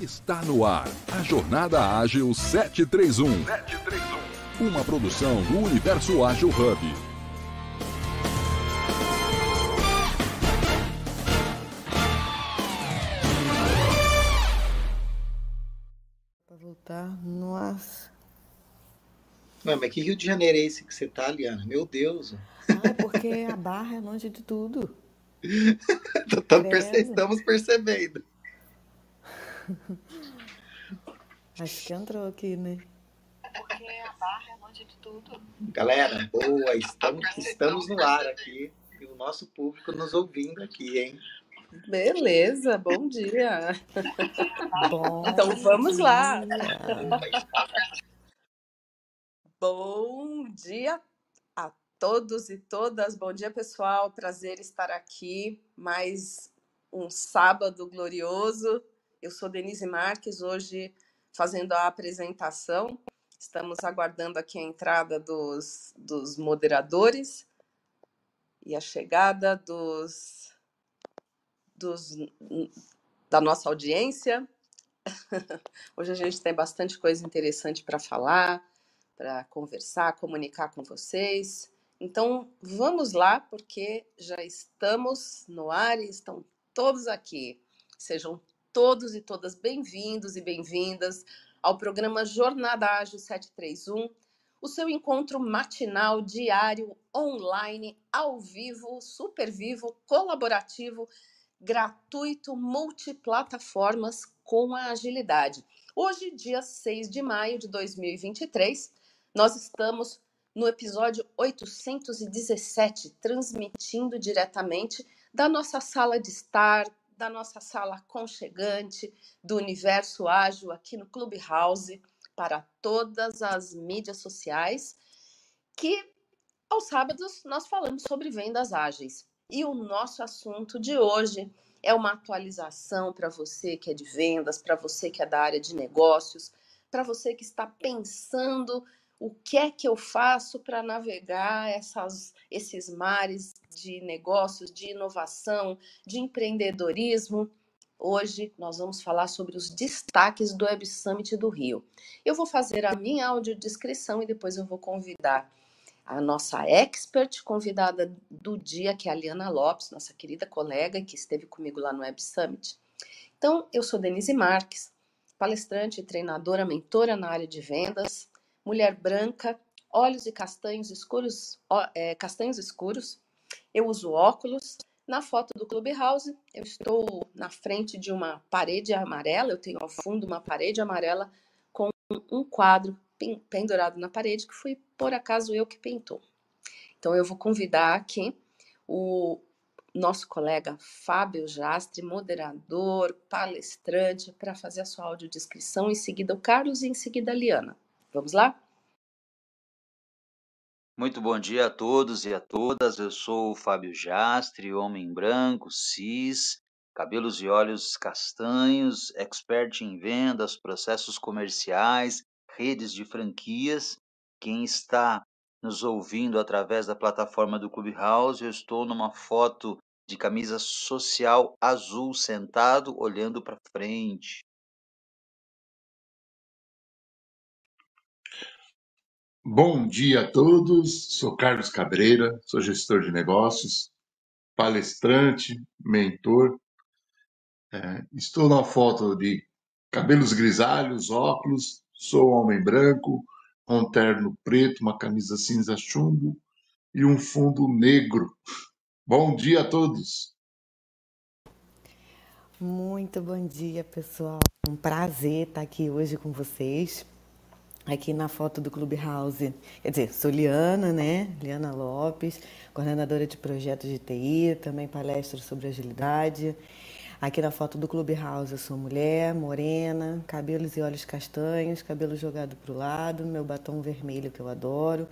Está no ar a Jornada Ágil 731. 731. Uma produção do Universo Ágil Hub. Pra voltar, nossa. Não, mas que Rio de Janeiro é esse que você tá, Liana? Meu Deus. Ah, é porque a barra é longe de tudo. Perce- Credo. Estamos percebendo. Acho que entrou aqui, né? Galera, boa, estamos, estamos no ar aqui. E o nosso público nos ouvindo aqui, hein? Beleza, bom dia. Bom. Então vamos lá. dia. Bom dia a todos e todas. Bom dia, pessoal. Prazer estar aqui. Mais um sábado glorioso. Eu sou Denise Marques, hoje fazendo a apresentação. Estamos aguardando aqui a entrada dos, dos moderadores e a chegada dos, dos da nossa audiência. Hoje a gente tem bastante coisa interessante para falar, para conversar, comunicar com vocês. Então, vamos lá, porque já estamos no ar e estão todos aqui. Sejam todos e todas bem-vindos e bem-vindas ao programa Jornada Ágil 731, o seu encontro matinal, diário, online, ao vivo, super vivo, colaborativo, gratuito, multiplataformas com a agilidade. Hoje, dia 6 de maio de 2023, nós estamos no episódio 817, transmitindo diretamente da nossa sala de estar, da nossa sala aconchegante, do universo ágil aqui no Clubhouse, para todas as mídias sociais, que aos sábados nós falamos sobre vendas ágeis. E o nosso assunto de hoje é uma atualização para você que é de vendas, para você que é da área de negócios, para você que está pensando o que é que eu faço para navegar essas, esses mares de negócios, de inovação, de empreendedorismo. Hoje nós vamos falar sobre os destaques do Web Summit do Rio. Eu vou fazer a minha audiodescrição e depois eu vou convidar a nossa expert convidada do dia, que é a Liana Lopes, nossa querida colega que esteve comigo lá no Web Summit. Então, eu sou Denise Marques, palestrante, treinadora, mentora na área de vendas, mulher branca, olhos e castanhos escuros, ó, é, castanhos escuros. Eu uso óculos. Na foto do Clubhouse, eu estou na frente de uma parede amarela, eu tenho ao fundo uma parede amarela com um quadro pen- pendurado na parede que foi por acaso eu que pintou. Então eu vou convidar aqui o nosso colega Fábio Jastre, moderador, palestrante, para fazer a sua audiodescrição. Em seguida o Carlos e em seguida a Liana. Vamos lá? Muito bom dia a todos e a todas. Eu sou o Fábio Jastre, homem branco, cis, cabelos e olhos castanhos, expert em vendas, processos comerciais, redes de franquias. Quem está nos ouvindo através da plataforma do Clubhouse, eu estou numa foto de camisa social azul, sentado, olhando para frente. Bom dia a todos, sou Carlos Cabreira, sou gestor de negócios, palestrante, mentor. É, estou na foto de cabelos grisalhos, óculos, sou homem branco, um terno preto, uma camisa cinza chumbo e um fundo negro. Bom dia a todos. Muito bom dia, pessoal. Um prazer estar aqui hoje com vocês. Aqui na foto do Clubhouse. Quer dizer, sou Liana, né? Liana Lopes, coordenadora de projetos de TI, também palestro sobre agilidade. Aqui na foto do Clubhouse eu sou mulher, morena, cabelos e olhos castanhos, cabelo jogado para o lado, meu batom vermelho que eu adoro,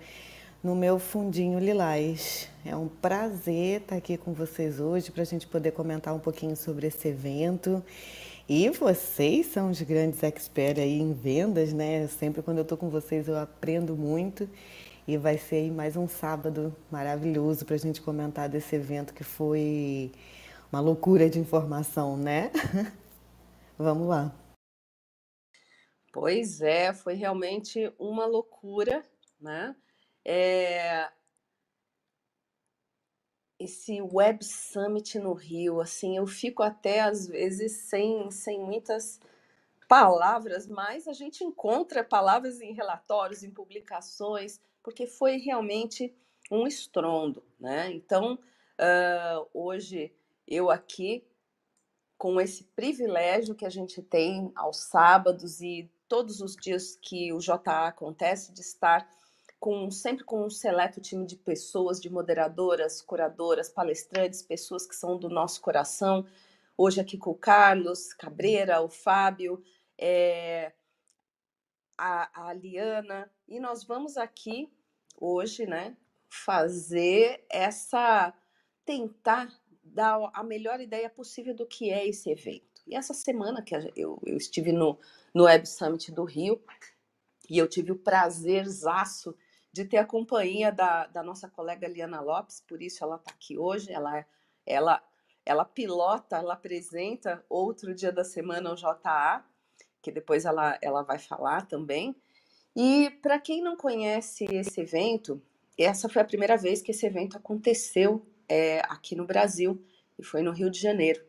no meu fundinho lilás. É um prazer estar aqui com vocês hoje para a gente poder comentar um pouquinho sobre esse evento. E vocês são os grandes experts aí em vendas, né? Sempre quando eu estou com vocês eu aprendo muito. E vai ser aí mais um sábado maravilhoso para a gente comentar desse evento que foi uma loucura de informação, né? Vamos lá. Pois é, foi realmente uma loucura, né? É, esse Web Summit no Rio, assim, eu fico até às vezes sem, sem muitas palavras, mas a gente encontra palavras em relatórios, em publicações, porque foi realmente um estrondo, né? Então, uh, hoje eu aqui com esse privilégio que a gente tem aos sábados e todos os dias que o JA acontece de estar com sempre com um seleto time de pessoas, de moderadoras, curadoras, palestrantes, pessoas que são do nosso coração. Hoje aqui com o Carlos Cabreira, o Fábio, é, a, a Liana, e nós vamos aqui hoje, né, fazer essa tentar dar a melhor ideia possível do que é esse evento. E essa semana que eu, eu estive no, no Web Summit do Rio, e eu tive o prazerzaço de ter a companhia da, da nossa colega Liana Lopes, por isso ela está aqui hoje. Ela, ela, ela pilota, ela apresenta outro dia da semana o JA, que depois ela, ela vai falar também. E para quem não conhece esse evento, essa foi a primeira vez que esse evento aconteceu é, aqui no Brasil, e foi no Rio de Janeiro.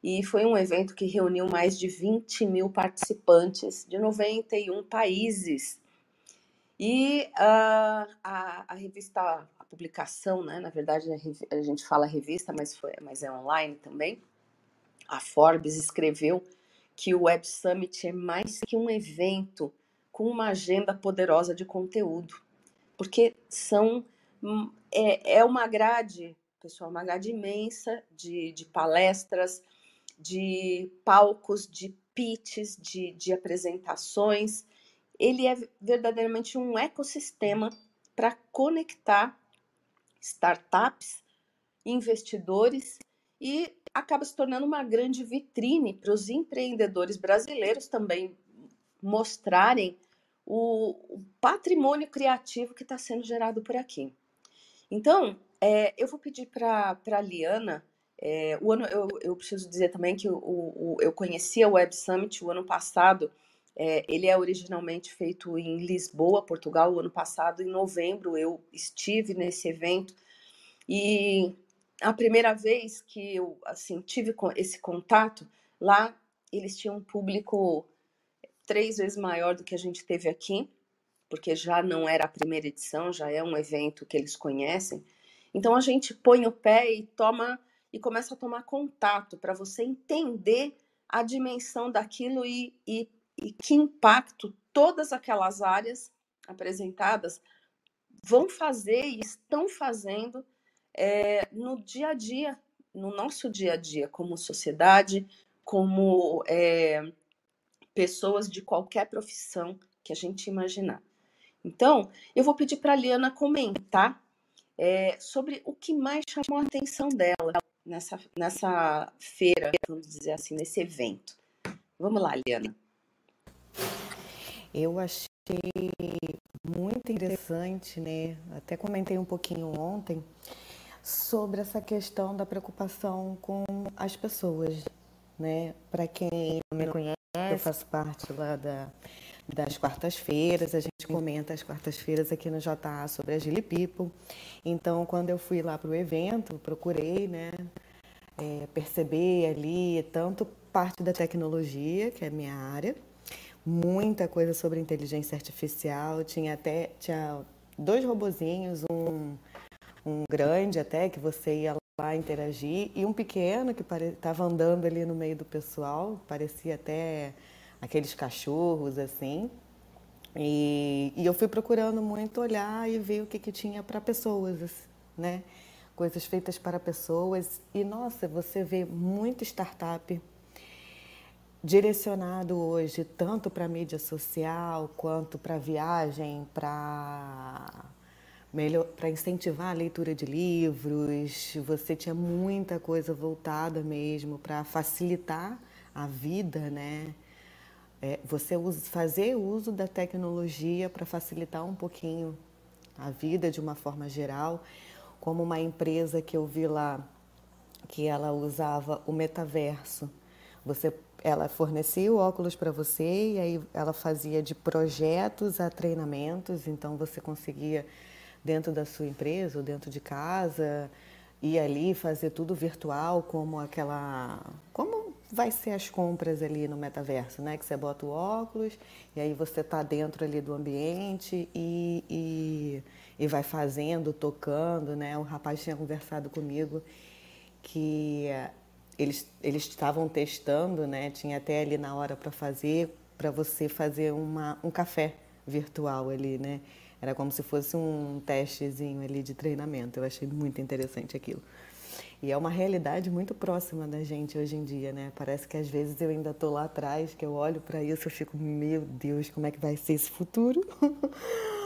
E foi um evento que reuniu mais de 20 mil participantes de 91 países e uh, a, a, revista, a publicação, né, na verdade a, gente fala revista, mas, foi, mas é online também, a Forbes escreveu que o Web Summit é mais que um evento com uma agenda poderosa de conteúdo, porque são hum, é, é uma grade, pessoal, uma grade imensa de, de palestras, de palcos, de pitches, de, de apresentações, ele é verdadeiramente um ecossistema para conectar startups, investidores e acaba se tornando uma grande vitrine para os empreendedores brasileiros também mostrarem o, o patrimônio criativo que está sendo gerado por aqui. Então, é, eu vou pedir para a Liana. É, o ano, eu, eu, preciso dizer também que o, o, eu conhecia o Web Summit o ano passado é, ele é originalmente feito em Lisboa, Portugal. O ano passado, em novembro, eu estive nesse evento e a primeira vez que eu assim tive esse contato lá, eles tinham um público três vezes maior do que a gente teve aqui, porque já não era a primeira edição, já é um evento que eles conhecem. Então a gente põe o pé e toma e começa a tomar contato para você entender a dimensão daquilo e, e e que impacto todas aquelas áreas apresentadas vão fazer e estão fazendo é, no dia a dia, no nosso dia a dia, como sociedade, como é, pessoas de qualquer profissão que a gente imaginar. Então, eu vou pedir para a Liana comentar é, sobre o que mais chamou a atenção dela nessa, nessa feira, vamos dizer assim, nesse evento. Vamos lá, Liana. Eu achei muito interessante, né? Até comentei um pouquinho ontem sobre essa questão da preocupação com as pessoas, né? Para quem não me conhece, eu faço parte lá da, das quartas-feiras, a gente comenta as quartas-feiras aqui no JA sobre a Gili People. Então, quando eu fui lá para o evento, procurei, né? É, perceber ali tanto parte da tecnologia, que é a minha área, muita coisa sobre inteligência artificial. Tinha até tinha dois robozinhos, um, um grande até que você ia lá interagir e um pequeno que estava andando ali no meio do pessoal, parecia até aqueles cachorros assim. E, e eu fui procurando muito olhar e ver o que, que tinha para pessoas, né? Coisas feitas para pessoas. E nossa, você vê muito startup direcionado hoje tanto para mídia social quanto para viagem, para melhor para incentivar a leitura de livros. Você tinha muita coisa voltada mesmo para facilitar a vida, né? É, você usa, fazer uso da tecnologia para facilitar um pouquinho a vida de uma forma geral, como uma empresa que eu vi lá que ela usava o metaverso. Você ela fornecia o óculos para você e aí ela fazia de projetos a treinamentos, então você conseguia dentro da sua empresa ou dentro de casa ir ali fazer tudo virtual, como aquela, como vai ser as compras ali no metaverso, né? Que você bota o óculos e aí você tá dentro ali do ambiente e, e, e vai fazendo, tocando, né? O rapaz tinha conversado comigo que eles eles estavam testando, né? Tinha até ali na hora para fazer, para você fazer uma, um café virtual ali, né? Era como se fosse um testezinho ali de treinamento. Eu achei muito interessante aquilo. E é uma realidade muito próxima da gente hoje em dia, né? Parece que às vezes eu ainda estou lá atrás, que eu olho para isso e fico, meu Deus, como é que vai ser esse futuro?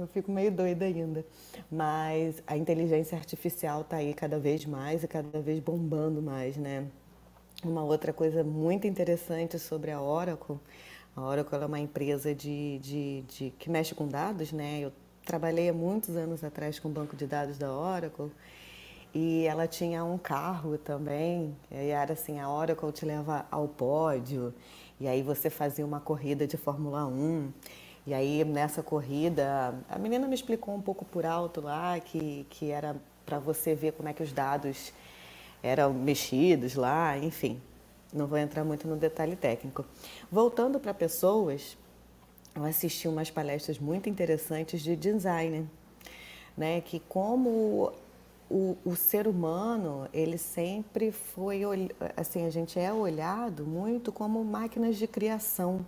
eu fico meio doida ainda. Mas a inteligência artificial está aí cada vez mais e cada vez bombando mais, né? Uma outra coisa muito interessante sobre a Oracle, a Oracle é uma empresa de, de, de que mexe com dados, né? Eu trabalhei há muitos anos atrás com o banco de dados da Oracle e ela tinha um carro também, e era assim, a Oracle te leva ao pódio, e aí você fazia uma corrida de Fórmula 1. E aí nessa corrida, a menina me explicou um pouco por alto lá que, que era para você ver como é que os dados eram mexidos lá, enfim. Não vou entrar muito no detalhe técnico. Voltando para pessoas, eu assisti umas palestras muito interessantes de design, né? Que como o, o ser humano, ele sempre foi, assim, a gente é olhado muito como máquinas de criação.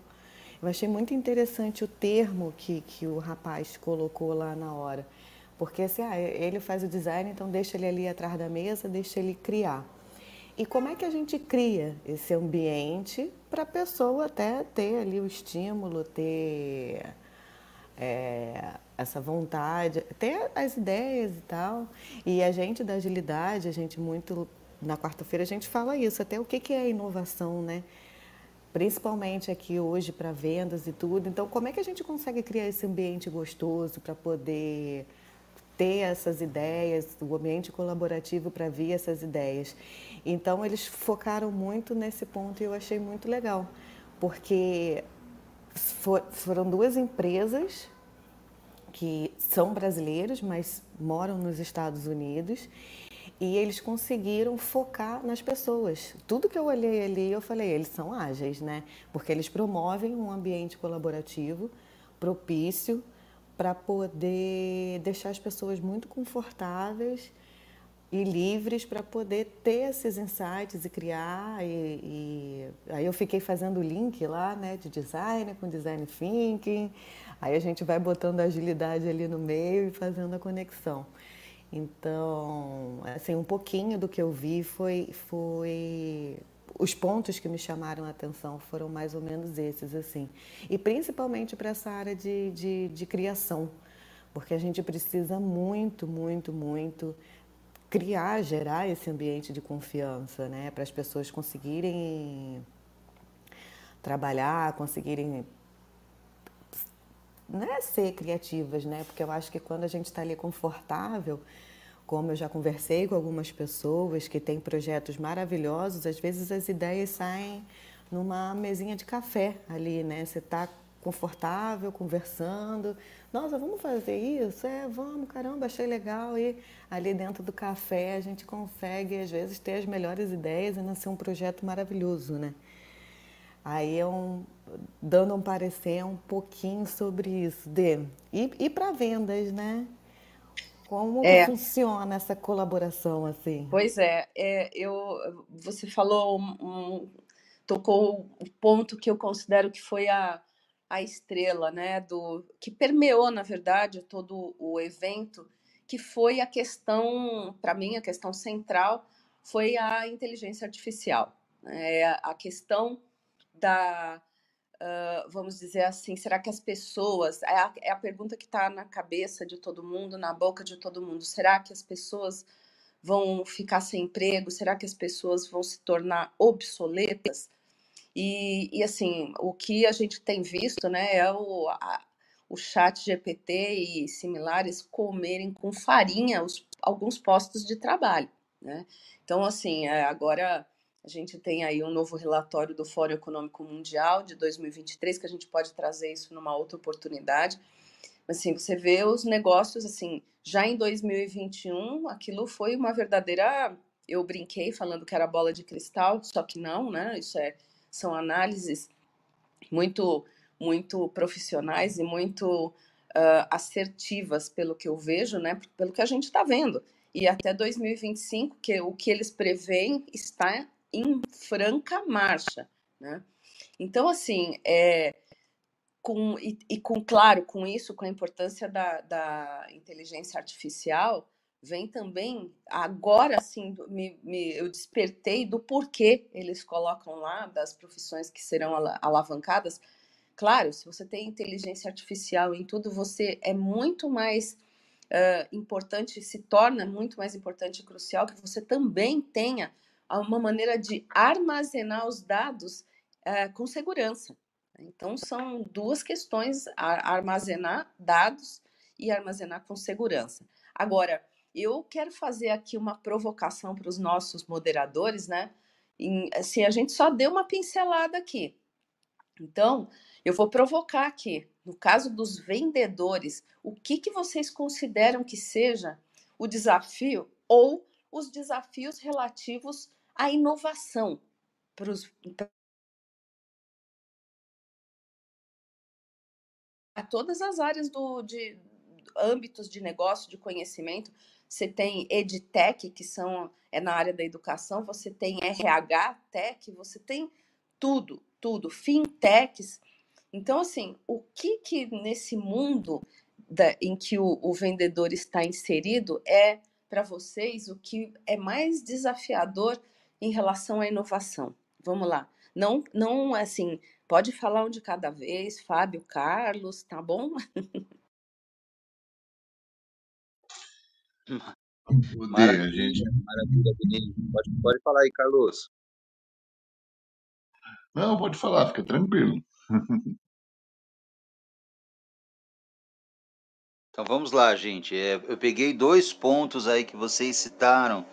Eu achei muito interessante o termo que, que o rapaz colocou lá na hora. Porque assim, ah, ele faz o design, então deixa ele ali atrás da mesa, deixa ele criar. E como é que a gente cria esse ambiente para a pessoa até ter ali o estímulo, ter é, essa vontade, ter as ideias e tal. E a gente da agilidade, a gente muito. Na quarta-feira a gente fala isso, até o que, que é inovação, né? Principalmente aqui hoje para vendas e tudo. Então, como é que a gente consegue criar esse ambiente gostoso para poder ter essas ideias, o ambiente colaborativo para vir essas ideias? Então, eles focaram muito nesse ponto e eu achei muito legal, porque for, foram duas empresas que são brasileiros, mas moram nos Estados Unidos e eles conseguiram focar nas pessoas. Tudo que eu olhei ali, eu falei, eles são ágeis, né? Porque eles promovem um ambiente colaborativo propício para poder deixar as pessoas muito confortáveis e livres para poder ter esses insights e criar. E, e, aí eu fiquei fazendo o link lá, né, de design com design thinking. Aí a gente vai botando agilidade ali no meio e fazendo a conexão. Então, assim, um pouquinho do que eu vi foi, foi os pontos que me chamaram a atenção foram mais ou menos esses, assim. E principalmente para essa área de, de, de, criação, porque a gente precisa muito, muito, muito criar, gerar esse ambiente de confiança, né? Para as pessoas conseguirem trabalhar, conseguirem não é ser criativas, né? Porque eu acho que quando a gente está ali confortável, como eu já conversei com algumas pessoas que têm projetos maravilhosos, às vezes as ideias saem numa mesinha de café ali, né? Você está confortável, conversando. Nossa, vamos fazer isso? É, vamos, caramba, achei legal. E ali dentro do café a gente consegue, às vezes, ter as melhores ideias e nascer um projeto maravilhoso, né? Aí é um, dando um parecer um pouquinho sobre isso. De, e, e para vendas, né? Como é. funciona essa colaboração assim? Pois é, é eu, você falou, um, tocou o um ponto que eu considero que foi a, a estrela, né, do que permeou na verdade todo o evento, que foi a questão, para mim a questão central foi a inteligência artificial, é a questão da, uh, vamos dizer assim, será que as pessoas, é a, é a pergunta que está na cabeça de todo mundo, na boca de todo mundo, será que as pessoas vão ficar sem emprego? Será que as pessoas vão se tornar obsoletas? E, e assim, o que a gente tem visto, né, é o, a, o chat GPT e similares comerem com farinha os, alguns postos de trabalho, né? Então, assim, é, agora A gente tem aí um novo relatório do Fórum Econômico Mundial de 2023, que a gente pode trazer isso numa outra oportunidade. Mas assim, você vê os negócios assim, já em 2021, aquilo foi uma verdadeira. Eu brinquei falando que era bola de cristal, só que não, né? Isso é, são análises muito, muito profissionais e muito uh, assertivas, pelo que eu vejo, né? Pelo que a gente está vendo. E até 2025, que o que eles preveem está em franca marcha, né? Então, assim, é, com, e, e, com, claro, com isso, com a importância da, da inteligência artificial, vem também, agora sim, me, me, eu despertei do porquê eles colocam lá, das profissões que serão alavancadas. Claro, se você tem inteligência artificial em tudo, você é muito mais uh, importante, se torna muito mais importante e crucial que você também tenha uma maneira de armazenar os dados uh, com segurança. Então, são duas questões: armazenar dados e armazenar com segurança. Agora, eu quero fazer aqui uma provocação para os nossos moderadores, né? Em, assim, a gente só deu uma pincelada aqui. Então, eu vou provocar aqui, no caso dos vendedores, o que, que vocês consideram que seja o desafio ou os desafios relativos à inovação para os a todas as áreas do, de âmbitos de negócio, de conhecimento. Você tem EdTech, que são é na área da educação, você tem RH Tech, você tem tudo, tudo, fintechs. Então, assim, o que que nesse mundo da, em que o, o vendedor está inserido é para vocês o que é mais desafiador em relação à inovação? Vamos lá. Não, não assim, Pode falar um de cada vez, Fábio, Carlos, tá bom? Maravilha, gente. Maravilha, Pode, pode falar aí, Carlos. Não, pode falar, fica tranquilo. Então vamos lá, gente. É, eu peguei dois pontos aí que vocês citaram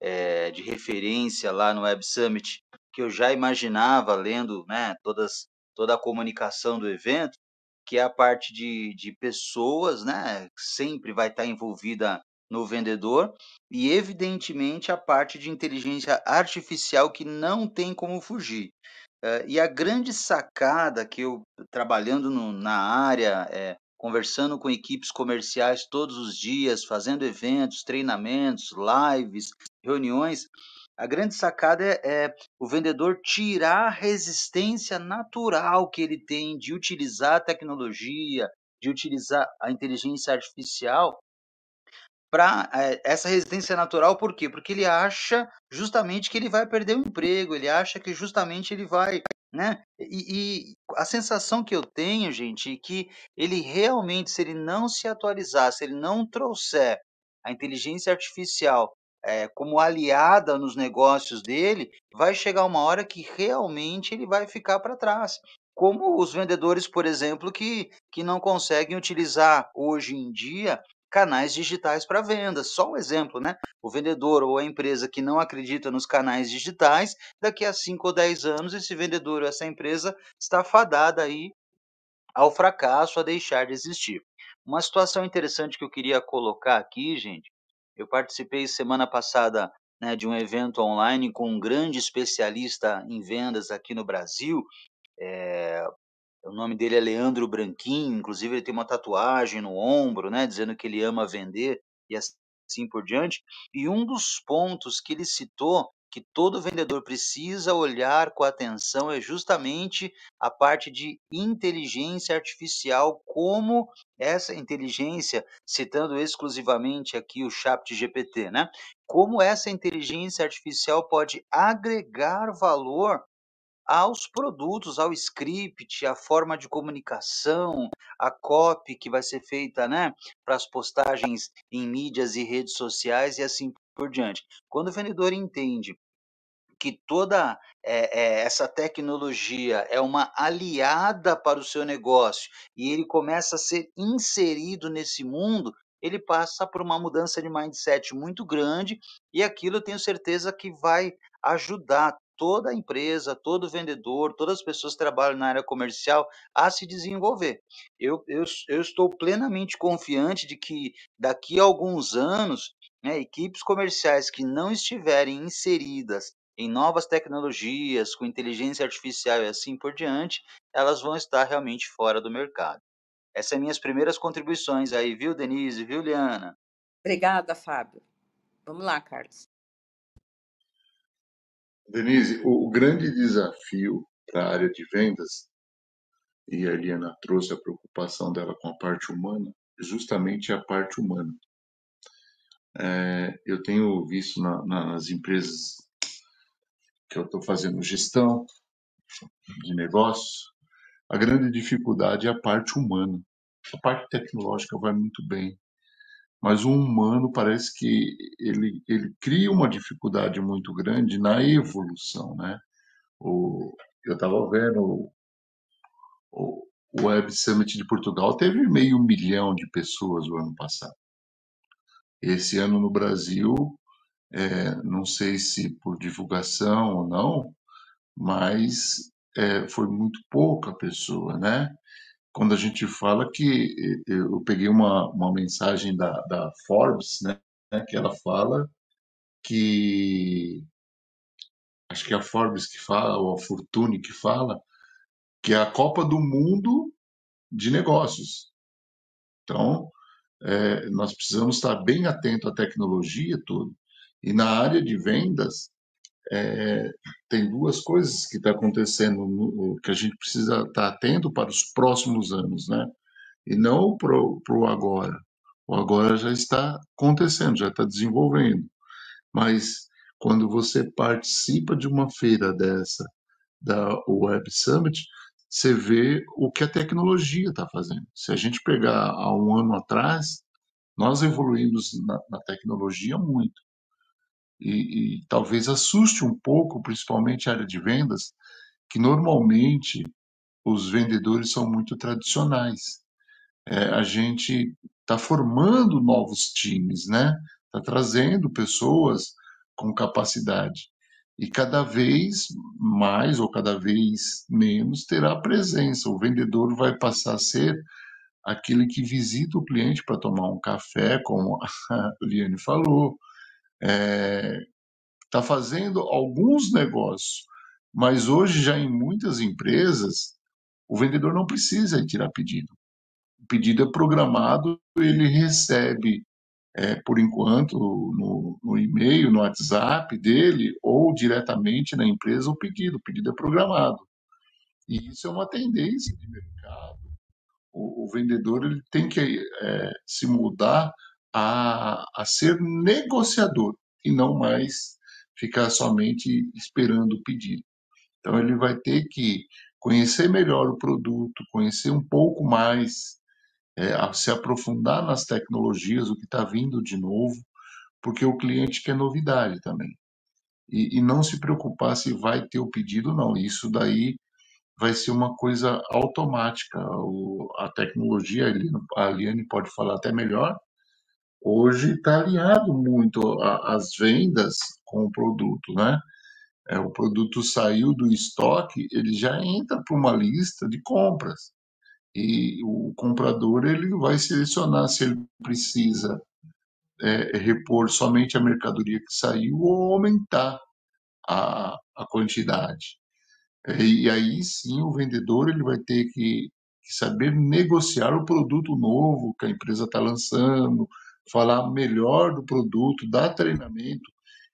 é, de referência lá no Web Summit que eu já imaginava lendo né, todas, toda a comunicação do evento, que é a parte de, de pessoas, né, sempre vai estar envolvida no vendedor, e evidentemente a parte de inteligência artificial que não tem como fugir. Uh, e a grande sacada que eu, trabalhando no, na área, é, conversando com equipes comerciais todos os dias, fazendo eventos, treinamentos, lives, reuniões, a grande sacada é, é, o vendedor tirar a resistência natural que ele tem de utilizar a tecnologia, de utilizar a inteligência artificial para é, essa resistência natural, por quê? Porque ele acha justamente que ele vai perder o emprego, ele acha que justamente ele vai, né? E, e a sensação que eu tenho, gente, é que ele realmente, se ele não se atualizar, se ele não trouxer a inteligência artificial é, como aliada nos negócios dele, vai chegar uma hora que realmente ele vai ficar para trás. Como os vendedores, por exemplo, que, que não conseguem utilizar hoje em dia canais digitais para venda. Só um exemplo, né? O vendedor ou a empresa que não acredita nos canais digitais, daqui a 5 ou 10 anos, esse vendedor ou essa empresa está fadada aí ao fracasso, a deixar de existir. Uma situação interessante que eu queria colocar aqui, gente, eu participei semana passada né, de um evento online com um grande especialista em vendas aqui no Brasil. É, o nome dele é Leandro Branquinho, inclusive ele tem uma tatuagem no ombro, né, dizendo que ele ama vender e assim por diante. E um dos pontos que ele citou que todo vendedor precisa olhar com atenção é justamente a parte de inteligência artificial, como essa inteligência, citando exclusivamente aqui o Chat GPT, né? Como essa inteligência artificial pode agregar valor aos produtos, ao script, à forma de comunicação, a copy que vai ser feita, né, para as postagens em mídias e redes sociais e assim por diante. Quando o vendedor entende que toda é, é, essa tecnologia é uma aliada para o seu negócio e ele começa a ser inserido nesse mundo, ele passa por uma mudança de mindset muito grande e aquilo eu tenho certeza que vai ajudar toda a empresa, todo vendedor, todas as pessoas que trabalham na área comercial a se desenvolver. Eu, eu, eu estou plenamente confiante de que daqui a alguns anos, né, equipes comerciais que não estiverem inseridas em novas tecnologias, com inteligência artificial e assim por diante, elas vão estar realmente fora do mercado. Essas são minhas primeiras contribuições aí, viu, Denise? Viu, Liana? Obrigada, Fábio. Vamos lá, Carlos. Denise, o, grande desafio para a área de vendas, e a Eliana trouxe a preocupação dela com a parte humana, justamente a parte humana. É, eu tenho visto na, nas empresas que eu estou fazendo gestão de negócios, a grande dificuldade é a parte humana. A parte tecnológica vai muito bem, mas o humano parece que ele, ele cria uma dificuldade muito grande na evolução, né? O, eu estava vendo o, o Web Summit de Portugal teve meio milhão de pessoas o ano passado. Esse ano no Brasil, é, não sei se por divulgação ou não, mas é, foi muito pouca pessoa, né? Quando a gente fala que eu peguei uma, uma mensagem da, da Forbes, né, que ela fala que acho que é a Forbes que fala ou a Fortune que fala que é a Copa do Mundo de negócios. Então, é, nós precisamos estar bem atento à tecnologia tudo. E na área de vendas, é, tem duas coisas que está acontecendo no, que a gente precisa estar tá atento para os próximos anos, né? E não para o agora. O agora já está acontecendo, já está desenvolvendo. Mas quando você participa de uma feira dessa, da Web Summit, você vê o que a tecnologia está fazendo. Se a gente pegar há um ano atrás, nós evoluímos na, na tecnologia muito e, e talvez assuste um pouco, principalmente a área de vendas, que normalmente os vendedores são muito tradicionais. É, a gente está formando novos times, né? Está trazendo pessoas com capacidade. E cada vez mais ou cada vez menos terá presença. O vendedor vai passar a ser aquele que visita o cliente para tomar um café, como a Liane falou, está é, tá fazendo alguns negócios, mas hoje já em muitas empresas o vendedor não precisa tirar pedido. O pedido é programado, ele recebe é, por enquanto no, no e-mail, no WhatsApp dele ou diretamente na empresa o pedido. O pedido é programado. E isso é uma tendência de mercado. O, o vendedor ele tem que é, se mudar a, a ser negociador e não mais ficar somente esperando o pedido. Então ele vai ter que conhecer melhor o produto, conhecer um pouco mais, é, se aprofundar nas tecnologias, o que está vindo de novo, porque o cliente quer novidade também. E, e, não se preocupar se vai ter o pedido, não. Isso daí vai ser uma coisa automática. O, a tecnologia, a Aliane pode falar até melhor, hoje está alinhado muito às vendas com o produto, né? É, o produto saiu do estoque, ele já entra para uma lista de compras e o comprador ele vai selecionar se ele precisa é, repor somente a mercadoria que saiu ou aumentar a, a quantidade. É, e aí sim o vendedor ele vai ter que, que saber negociar o produto novo que a empresa está lançando, falar melhor do produto, dar treinamento.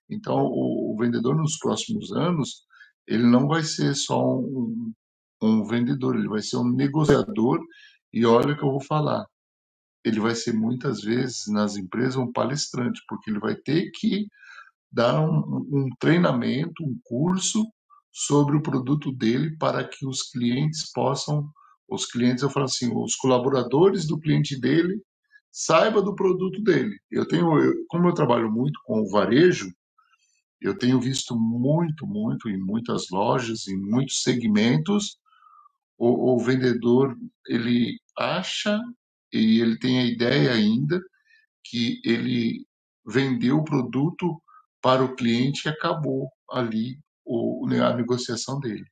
Então, o, o, vendedor nos próximos anos, ele não vai ser só um, um vendedor, ele vai ser um negociador. E olha o que eu vou falar, ele vai ser muitas vezes nas empresas um palestrante, porque ele vai ter que dar um, um treinamento, um curso sobre o produto dele para que os clientes possam, os clientes, eu falo assim, os colaboradores do cliente dele saiba do produto dele. Eu tenho, eu, como eu trabalho muito com o varejo, eu tenho visto muito, muito em muitas lojas, em muitos segmentos, o, o vendedor ele acha e ele tem a ideia ainda que ele vendeu o produto para o cliente e acabou ali o, a negociação dele.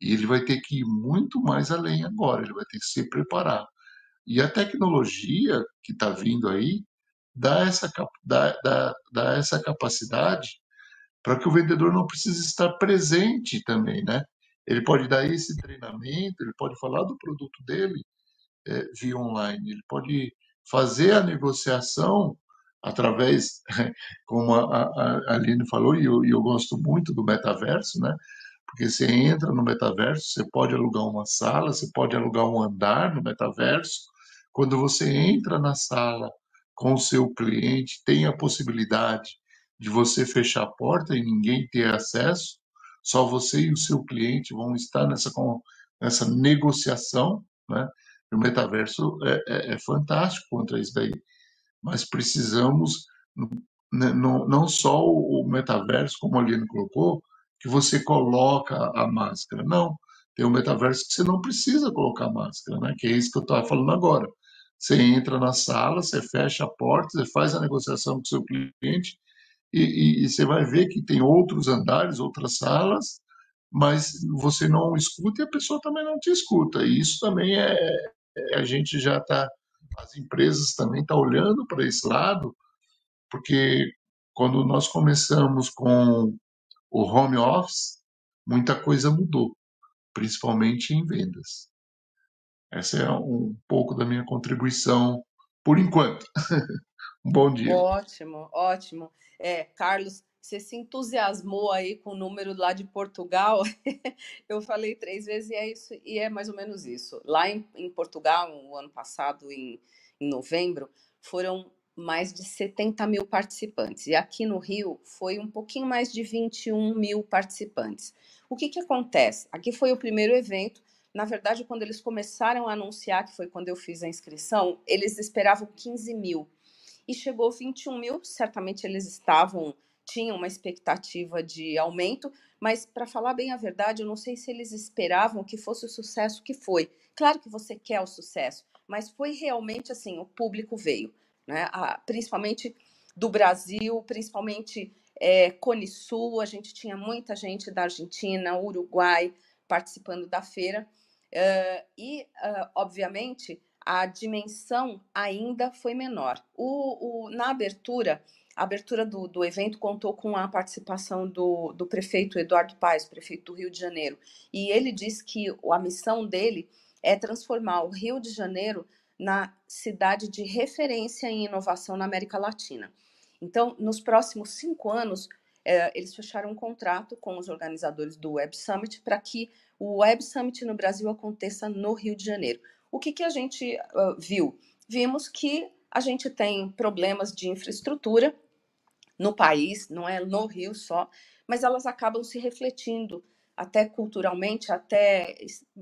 E ele vai ter que ir muito mais além agora, ele vai ter que se preparar. E a tecnologia que está vindo aí dá essa, dá, dá, dá essa capacidade para que o vendedor não precise estar presente também, né? Ele pode dar esse treinamento, ele pode falar do produto dele é, via online, ele pode fazer a negociação através, como a, a, a Aline falou, e eu, eu gosto muito do metaverso, né? Porque você entra no metaverso, você pode alugar uma sala, você pode alugar um andar no metaverso. Quando você entra na sala com o seu cliente, tem a possibilidade de você fechar a porta e ninguém ter acesso, só você e o seu cliente vão estar nessa, nessa negociação, né? o metaverso é, é, é fantástico contra isso daí, mas precisamos não, não só o metaverso, como a Aline colocou, que você coloca a máscara. Não, tem um metaverso que você não precisa colocar máscara, né? que é isso que eu estava falando agora. Você entra na sala, você fecha a porta, você faz a negociação com o seu cliente e, e, e você vai ver que tem outros andares, outras salas, mas você não escuta e a pessoa também não te escuta. E isso também é, é a gente já está, as empresas também estão tá olhando para esse lado, porque quando nós começamos com o home office, muita coisa mudou, principalmente em vendas. Essa é um pouco da minha contribuição por enquanto. um bom dia. Ótimo, ótimo. É, Carlos, você se entusiasmou aí com o número lá de Portugal. eu falei três vezes e é isso, e é mais ou menos isso. Lá em, em Portugal, o ano passado, em, em novembro, foram mais de 70 mil participantes. E aqui no Rio foi um pouquinho mais de 21 mil participantes. O que, que acontece? Aqui foi o primeiro evento. Na verdade, quando eles começaram a anunciar, que foi quando eu fiz a inscrição, eles esperavam 15 mil e chegou 21 mil. Certamente eles estavam, tinham uma expectativa de aumento, mas para falar bem a verdade, eu não sei se eles esperavam que fosse o sucesso que foi. Claro que você quer o sucesso, mas foi realmente assim: o público veio, né? A, principalmente do Brasil, principalmente é, Cone Sul, a gente tinha muita gente da Argentina, Uruguai participando da feira. Uh, e, uh, obviamente, a dimensão ainda foi menor. O, o, na abertura, a abertura do, do evento contou com a participação do, do prefeito Eduardo Paes, prefeito do Rio de Janeiro, e ele disse que a missão dele é transformar o Rio de Janeiro na cidade de referência em inovação na América Latina. Então, nos próximos cinco anos, eh, eles fecharam um contrato com os organizadores do Web Summit para que o Web Summit no Brasil aconteça no Rio de Janeiro. O que, que a gente uh, viu? Vimos que a gente tem problemas de infraestrutura no país, não é no Rio só, mas elas acabam se refletindo até culturalmente, até,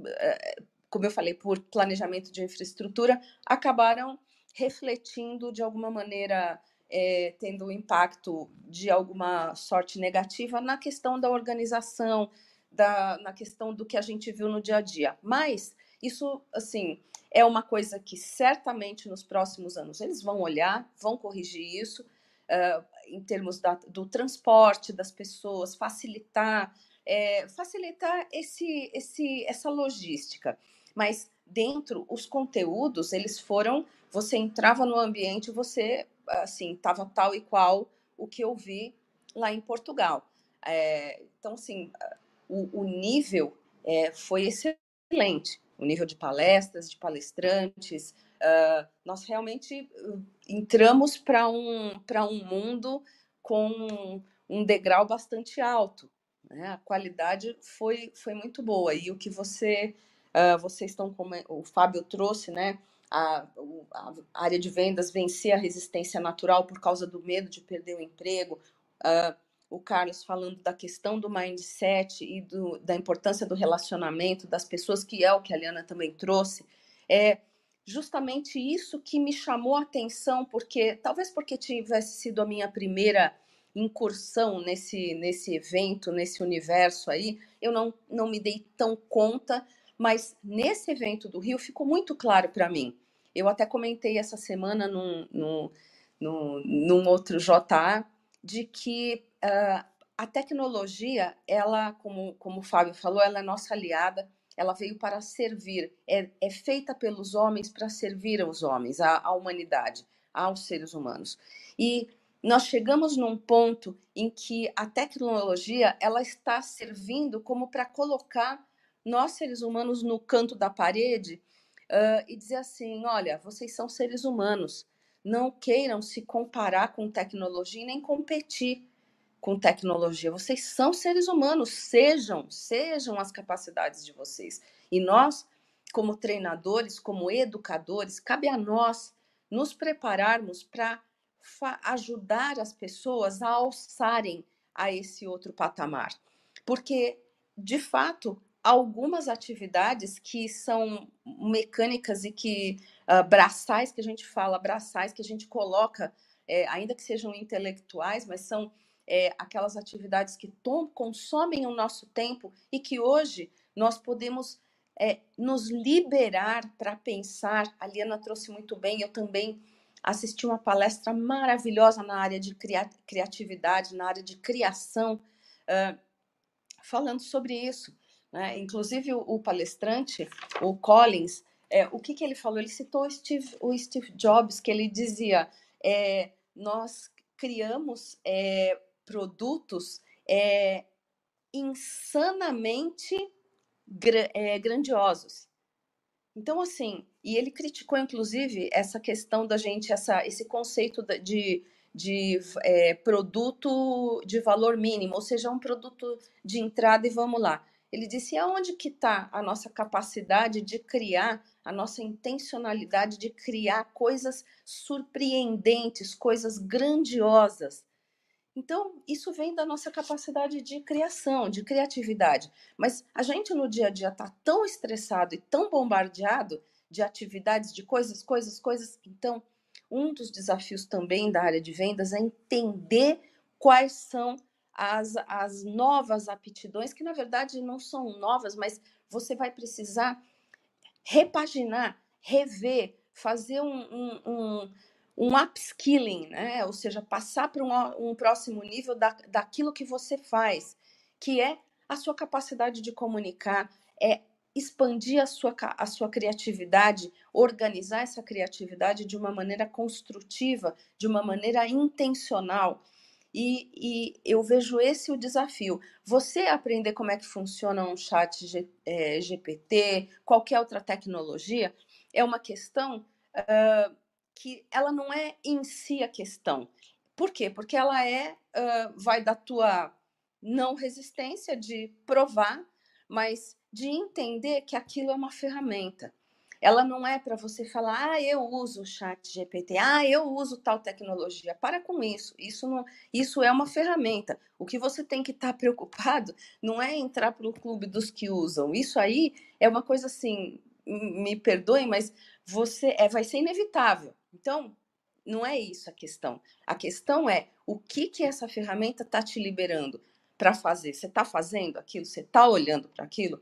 eh, como eu falei, por planejamento de infraestrutura, acabaram refletindo de alguma maneira, é, tendo um impacto de alguma sorte negativa na questão da organização, da, na questão do que a gente viu no dia a dia. Mas isso, assim, é uma coisa que certamente nos próximos anos eles vão olhar, vão corrigir isso, uh, em termos da, do transporte das pessoas, facilitar, é, facilitar esse, esse, essa logística. Mas dentro, os conteúdos, eles foram, você entrava no ambiente, você, assim, estava tal e qual o que eu vi lá em Portugal. É, então, assim, o, o nível é, foi excelente o nível de palestras, de palestrantes. Uh, nós realmente entramos para um, um mundo com um degrau bastante alto. Né? A qualidade foi, foi muito boa. E o que você, uh, vocês estão, o Fábio trouxe, né? A, a, área de vendas vencer a resistência natural por causa do medo de perder o emprego. Uh, o Carlos falando da questão do mindset e do, da importância do relacionamento das pessoas, que é o que a Liana também trouxe, é justamente isso que me chamou a atenção, porque talvez porque tivesse sido a minha primeira incursão nesse, nesse evento, nesse universo aí, eu não, não me dei tão conta, mas nesse evento do Rio ficou muito claro para mim. Eu até comentei essa semana num, num, num, num outro JA de que uh, a tecnologia, ela, como, como o Fábio falou, ela é nossa aliada, ela veio para servir, é, é feita pelos homens para servir aos homens, à, à humanidade, aos seres humanos. E nós chegamos num ponto em que a tecnologia ela está servindo como para colocar nós seres humanos no canto da parede uh, e dizer assim, olha, vocês são seres humanos, não queiram se comparar com tecnologia e nem competir com tecnologia. Vocês são seres humanos, sejam, sejam as capacidades de vocês. E nós, como treinadores, como educadores, cabe a nós nos prepararmos para ajudar as pessoas a alçarem a esse outro patamar. Porque, de fato, algumas atividades que são mecânicas e que uh, braçais que a gente fala, braçais que a gente coloca, é, ainda que sejam intelectuais, mas são é, aquelas atividades que tom, consomem o nosso tempo e que hoje nós podemos é, nos liberar para pensar. A Liana trouxe muito bem, eu também assisti uma palestra maravilhosa na área de criatividade, na área de criação, uh, falando sobre isso. Né? Inclusive, o, o, palestrante, o Collins, é, o que, que ele falou? Ele citou o Steve, o Steve Jobs, que ele dizia: é, nós criamos é, produtos é, insanamente é, grandiosos. Então, assim, e ele criticou, inclusive, essa questão da gente, essa, esse conceito de, de é, produto de valor mínimo, ou seja, um produto de entrada e vamos lá. Ele disse, aonde que está a nossa capacidade de criar, a nossa intencionalidade de criar coisas surpreendentes, coisas grandiosas, então, isso vem da nossa capacidade de criação, de criatividade. Mas a gente no dia a dia está tão estressado e tão bombardeado de atividades, de coisas, coisas, coisas. Então, um dos desafios também da área de vendas é entender quais são as, as novas aptidões, que na verdade não são novas, mas você vai precisar repaginar, rever, fazer um, um, um um upskilling, né? ou seja, passar para um, um, próximo nível da, daquilo que você faz, que é a sua capacidade de comunicar, é expandir a sua, a sua criatividade, organizar essa criatividade de uma maneira construtiva, de uma maneira intencional. E, e eu vejo esse o desafio. Você aprender como é que funciona um chat G, é, GPT, qualquer outra tecnologia, é uma questão uh, que ela não é em si a questão. Por quê? Porque ela é, uh, vai da tua não resistência de provar, mas de entender que aquilo é uma ferramenta. Ela não é para você falar, ah, eu uso o chat GPT, ah, eu uso tal tecnologia. Para com isso. Isso, não, isso é uma ferramenta. O que você tem que estar tá preocupado não é entrar para o clube dos que usam. Isso aí é uma coisa assim, me perdoem, mas você é, vai ser inevitável. Então, não é isso a questão. A questão é o que que essa ferramenta está te liberando para fazer. Você está fazendo aquilo? Você está olhando para aquilo?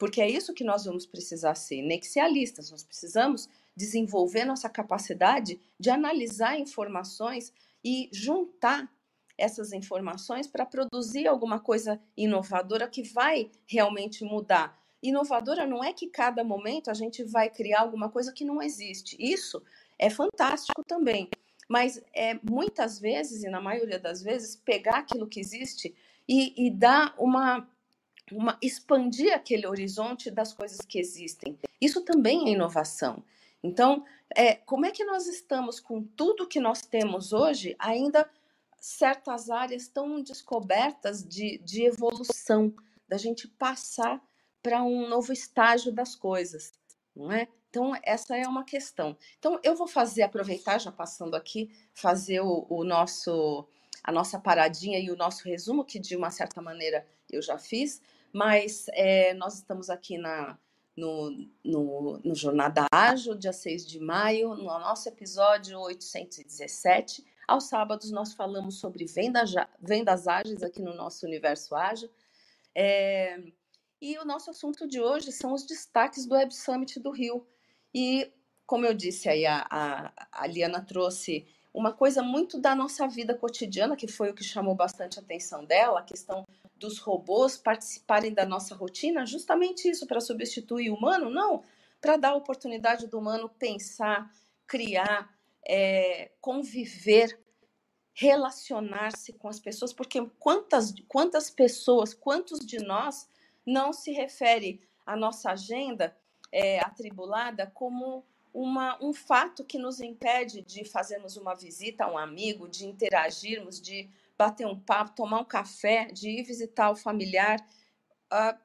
Porque é isso que nós vamos precisar ser, nexialistas. Nós precisamos desenvolver nossa capacidade de analisar informações e juntar essas informações para produzir alguma coisa inovadora que vai realmente mudar. Inovadora não é que cada momento a gente vai criar alguma coisa que não existe. Isso é fantástico também. Mas é muitas vezes, e na maioria das vezes, pegar aquilo que existe e, e dar uma, uma. expandir aquele horizonte das coisas que existem. Isso também é inovação. Então, é, como é que nós estamos com tudo que nós temos hoje, ainda certas áreas tão descobertas de, de evolução, da gente passar para um novo estágio das coisas, não é? Então, essa é uma questão. Então, eu vou fazer, aproveitar, já passando aqui, fazer o, o, nosso, a nossa paradinha e o nosso resumo, que de uma certa maneira eu já fiz, mas é, nós estamos aqui na, no, no, no Jornada Ágil, dia 6 de maio, no nosso episódio 817. Aos sábados, nós falamos sobre vendas, vendas ágeis aqui no nosso Universo Ágil. É, e o nosso assunto de hoje são os destaques do Web Summit do Rio. E, como eu disse aí, a, a, a Liana trouxe uma coisa muito da nossa vida cotidiana, que foi o que chamou bastante a atenção dela, a questão dos robôs participarem da nossa rotina, justamente isso, para substituir o humano? Não, para dar a oportunidade do humano pensar, criar, é, conviver, relacionar-se com as pessoas, porque quantas, quantas pessoas, quantos de nós não se refere à nossa agenda é, atribulada como uma, um fato que nos impede de fazermos uma visita a um amigo, de interagirmos, de bater um papo, tomar um café, de ir visitar o familiar. Uh,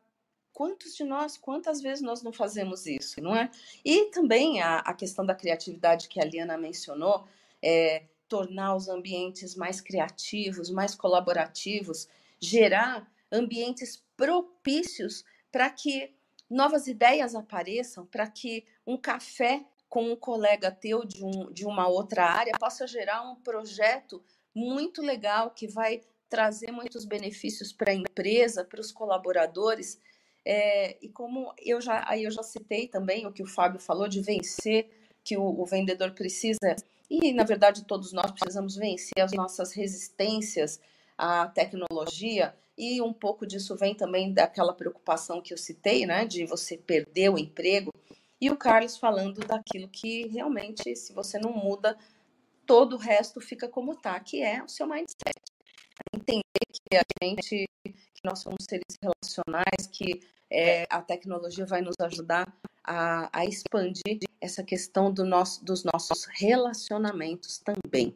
quantos de nós, quantas vezes nós não fazemos isso, não é? E também a, a questão da criatividade que a Liana mencionou, é, tornar os ambientes mais criativos, mais colaborativos, gerar ambientes propícios para que novas ideias apareçam, para que um café com um colega teu de, um, de uma outra área possa gerar um projeto muito legal que vai trazer muitos benefícios para a empresa, para os colaboradores. É, e como eu já aí eu já citei também o que o Fábio falou de vencer, que o, o vendedor precisa, e na verdade todos nós precisamos vencer as nossas resistências à tecnologia, e um pouco disso vem também daquela preocupação que eu citei, né, de você perder o emprego. E o Carlos falando daquilo que realmente, se você não muda, todo o resto fica como está, que é o seu mindset. Entender que a gente, que nós somos seres relacionais, que é, a tecnologia vai nos ajudar a, a expandir essa questão do nosso, dos nossos relacionamentos também.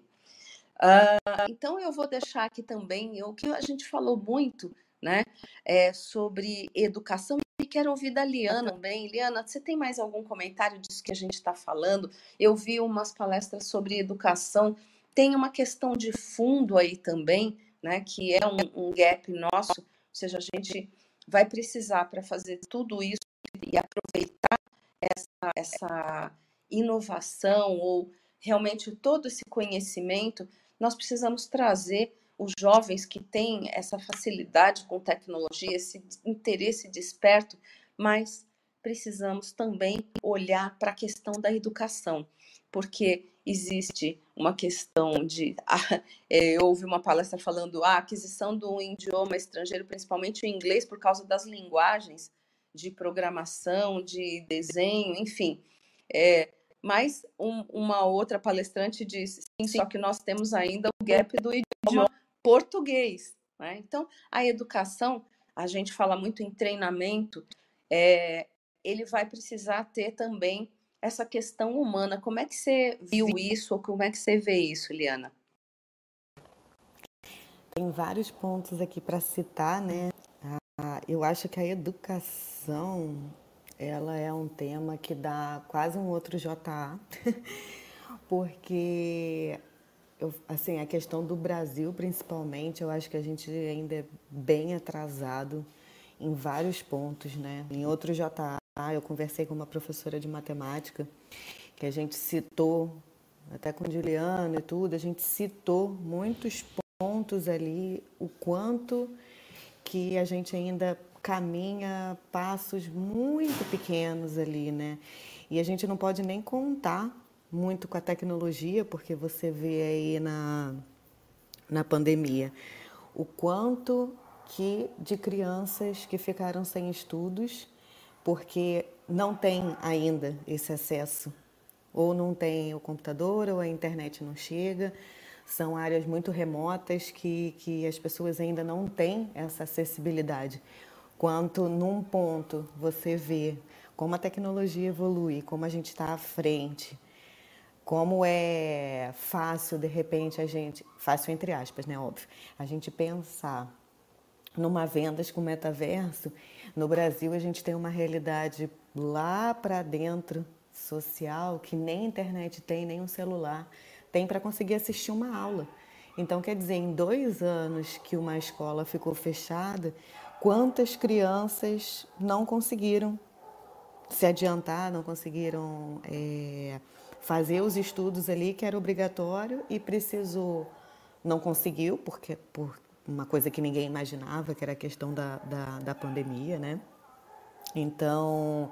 Uh, então eu vou deixar aqui também o que a gente falou muito, né, é, sobre educação e quero ouvir da Liana também. Liana, você tem mais algum comentário disso que a gente está falando? Eu vi umas palestras sobre educação. Tem uma questão de fundo aí também, né, que é um, um gap nosso, ou seja, a gente vai precisar para fazer tudo isso e aproveitar essa, essa inovação ou realmente todo esse conhecimento, nós precisamos trazer os jovens que têm essa facilidade com tecnologia, esse interesse desperto, mas precisamos também olhar para a questão da educação, porque existe uma questão de. Ah, eu ouvi uma palestra falando a aquisição do idioma estrangeiro, principalmente o inglês, por causa das linguagens de programação, de desenho, enfim. É, mas um, uma outra palestrante disse: sim, só que nós temos ainda o gap do idioma português. Né? Então, a educação, a gente fala muito em treinamento, é, ele vai precisar ter também essa questão humana. Como é que você viu isso ou como é que você vê isso, Liana? Tem vários pontos aqui para citar, né? Ah, eu acho que a educação ela é um tema que dá quase um outro JA, porque eu, assim a questão do Brasil principalmente, eu acho que a gente ainda é bem atrasado em vários pontos, né? Em outro JA, eu conversei com uma professora de matemática que a gente citou até com Juliana e tudo, a gente citou muitos pontos ali, o quanto que a gente ainda caminha passos muito pequenos ali, né? E a gente não pode nem contar muito com a tecnologia, porque você vê aí na, na pandemia o quanto que de crianças que ficaram sem estudos porque não tem ainda esse acesso. Ou não tem o computador ou a internet não chega. São áreas muito remotas que, que as pessoas ainda não têm essa acessibilidade. Quanto num ponto você vê como a tecnologia evolui, como a gente está à frente, como é fácil de repente a gente, fácil entre aspas, né, óbvio, a gente pensar numa vendas com metaverso. No Brasil a gente tem uma realidade lá para dentro social que nem internet tem, nem um celular tem para conseguir assistir uma aula. Então, quer dizer, em dois anos que uma escola ficou fechada, quantas crianças não conseguiram se adiantar, não conseguiram é, fazer os estudos ali que era obrigatório e precisou, não conseguiu, porque por uma coisa que ninguém imaginava, que era a questão da, da, da pandemia, né? Então,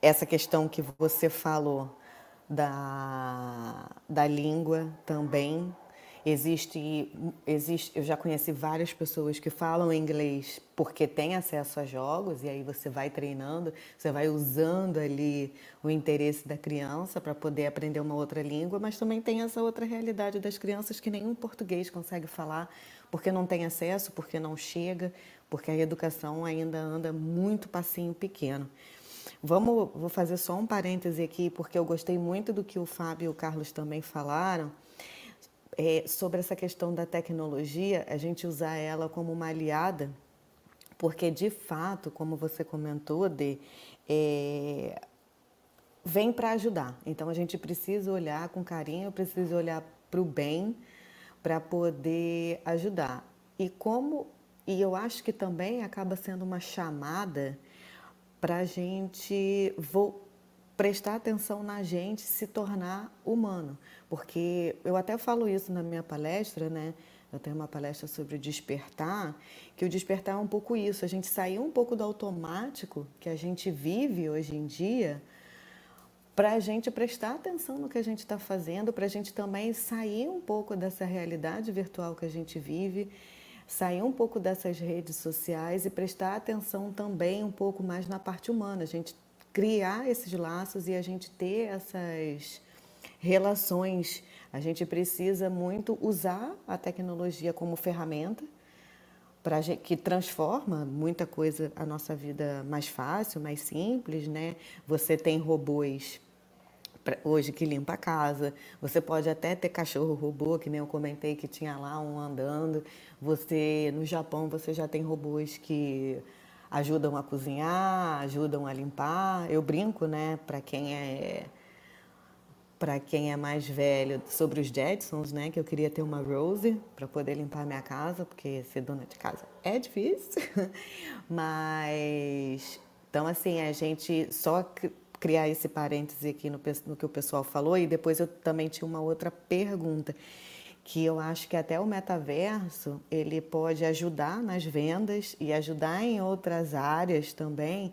essa questão que você falou da, da língua também. Existe, existe, eu já conheci várias pessoas que falam inglês porque têm acesso a jogos, e aí você vai treinando, você vai usando ali o interesse da criança para poder aprender uma outra língua, mas também tem essa outra realidade das crianças que nenhum português consegue falar porque não tem acesso, porque não chega, porque a educação ainda anda muito passinho pequeno. Vamos, vou fazer só um parêntese aqui, porque eu gostei muito do que o Fábio e o Carlos também falaram é, sobre essa questão da tecnologia, a gente usar ela como uma aliada, porque de fato, como você comentou, de é, vem para ajudar. Então a gente precisa olhar com carinho, precisa olhar para o bem para poder ajudar. E como e eu acho que também acaba sendo uma chamada para a gente prestar atenção na gente, se tornar humano. Porque eu até falo isso na minha palestra, né? Eu tenho uma palestra sobre despertar, que o despertar é um pouco isso, a gente sair um pouco do automático que a gente vive hoje em dia, para a gente prestar atenção no que a gente está fazendo, para a gente também sair um pouco dessa realidade virtual que a gente vive, sair um pouco dessas redes sociais e prestar atenção também um pouco mais na parte humana, a gente criar esses laços e a gente ter essas relações. A gente precisa muito usar a tecnologia como ferramenta para que transforma muita coisa a nossa vida mais fácil, mais simples, né? Você tem robôs hoje que limpa a casa. Você pode até ter cachorro robô, que nem eu comentei que tinha lá um andando. Você no Japão você já tem robôs que ajudam a cozinhar, ajudam a limpar. Eu brinco, né, para quem é para quem é mais velho, sobre os Jetsons, né? Que eu queria ter uma Rose para poder limpar minha casa, porque ser dona de casa é difícil. Mas, então, assim, a gente só criar esse parêntese aqui no, no que o pessoal falou, e depois eu também tinha uma outra pergunta que eu acho que até o metaverso ele pode ajudar nas vendas e ajudar em outras áreas também,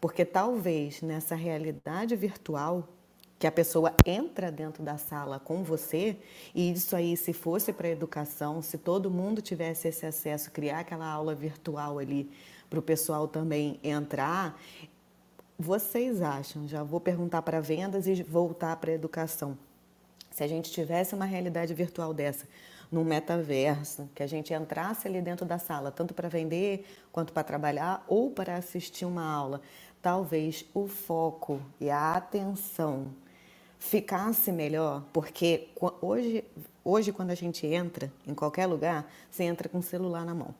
porque talvez nessa realidade virtual que a pessoa entra dentro da sala com você, e isso aí, se fosse para a educação, se todo mundo tivesse esse acesso, criar aquela aula virtual ali para o pessoal também entrar, vocês acham? Já vou perguntar para vendas e voltar para a educação. Se a gente tivesse uma realidade virtual dessa, num metaverso, que a gente entrasse ali dentro da sala, tanto para vender quanto para trabalhar ou para assistir uma aula, talvez o foco e a atenção ficasse melhor, porque hoje, hoje quando a gente entra em qualquer lugar, você entra com o celular na mão.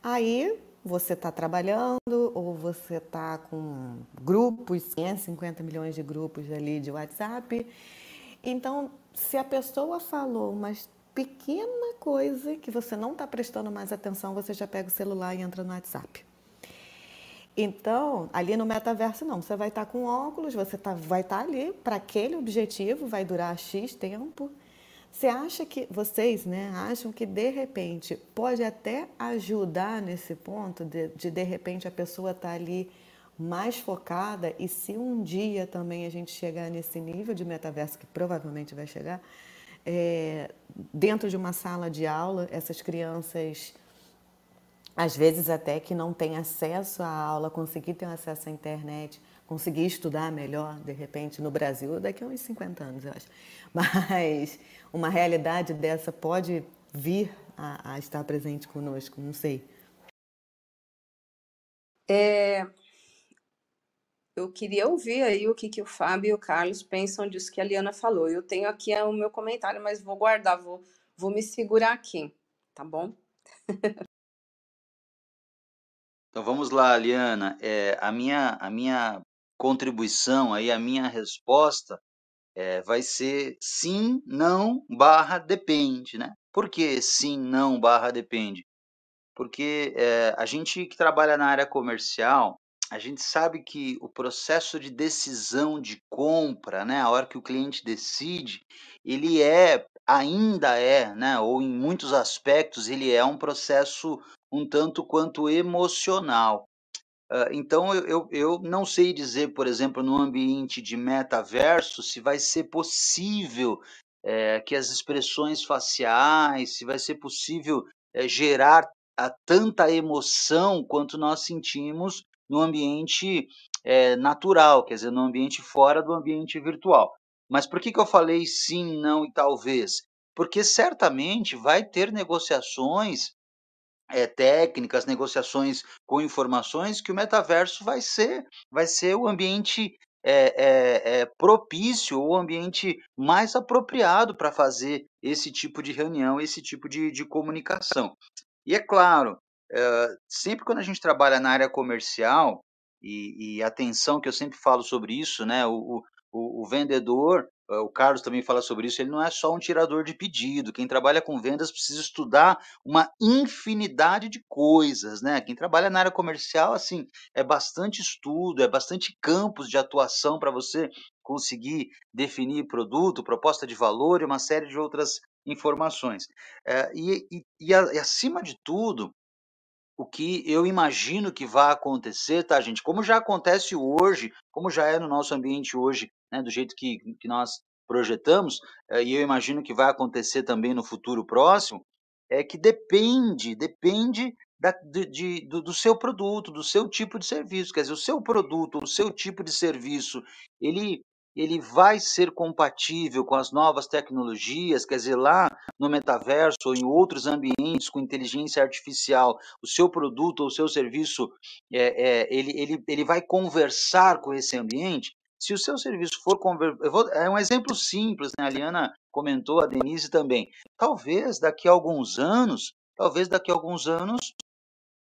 Aí você está trabalhando ou você está com grupos, 550 milhões de grupos ali de WhatsApp. Então, se a pessoa falou uma pequena coisa que você não está prestando mais atenção, você já pega o celular e entra no WhatsApp. Então, ali no metaverso não, você vai estar com óculos, você tá, vai estar ali para aquele objetivo, vai durar X tempo. Você acha que, vocês né, acham que de repente pode até ajudar nesse ponto de de, de repente a pessoa estar tá ali mais focada e se um dia também a gente chegar nesse nível de metaverso, que provavelmente vai chegar, é, dentro de uma sala de aula, essas crianças às vezes até que não tem acesso à aula, conseguir ter acesso à internet, conseguir estudar melhor, de repente, no Brasil, daqui a uns 50 anos, eu acho. Mas uma realidade dessa pode vir a, a estar presente conosco, não sei. É, eu queria ouvir aí o que, que o Fábio e o Carlos pensam disso que a Liana falou. Eu tenho aqui o meu comentário, mas vou guardar, vou, vou me segurar aqui, tá bom? Então vamos lá, Liana. É, a, minha, a minha contribuição aí, a minha resposta é, vai ser sim, não, barra depende, né? Por que sim, não, barra depende? Porque é, a gente que trabalha na área comercial, a gente sabe que o processo de decisão de compra, né, a hora que o cliente decide, ele é, ainda é, né, ou em muitos aspectos, ele é um processo um tanto quanto emocional. Uh, então, eu, eu, eu, não sei dizer, por exemplo, no ambiente de metaverso, se vai ser possível é, que as expressões faciais, se vai ser possível é, gerar a tanta emoção quanto nós sentimos no ambiente é, natural, quer dizer, no ambiente fora do ambiente virtual. Mas por que, que eu falei sim, não e talvez? Porque certamente vai ter negociações é, técnicas, negociações com informações que o metaverso vai ser, vai ser o ambiente é, é, propício, o ambiente mais apropriado para fazer esse tipo de reunião, esse tipo de, de comunicação. E é claro, sempre quando a gente trabalha na área comercial, e, e atenção que eu sempre falo sobre isso, né? O, o, o vendedor o Carlos também fala sobre isso, ele não é só um tirador de pedido. Quem trabalha com vendas precisa estudar uma infinidade de coisas, né? Quem trabalha na área comercial, assim, é bastante estudo, é bastante campos de atuação para você conseguir definir produto, proposta de valor e uma série de outras informações. É, e, e, e acima de tudo, o que eu imagino que vai acontecer, tá, gente? Como já acontece hoje, como já é no nosso ambiente hoje, né, do jeito que, que nós projetamos, eh, e eu imagino que vai acontecer também no futuro próximo, é que depende, depende da, de, de, do, do, seu produto, do seu tipo de serviço. Quer dizer, o seu produto, o seu tipo de serviço, ele ele vai ser compatível com as novas tecnologias, quer dizer, lá no metaverso ou em outros ambientes com inteligência artificial, o seu produto ou o seu serviço, é, é, ele, ele, ele vai conversar com esse ambiente. Se o seu serviço for conver... é um exemplo simples, né? A Liana comentou, a Denise também. Talvez daqui a alguns anos, talvez daqui a alguns anos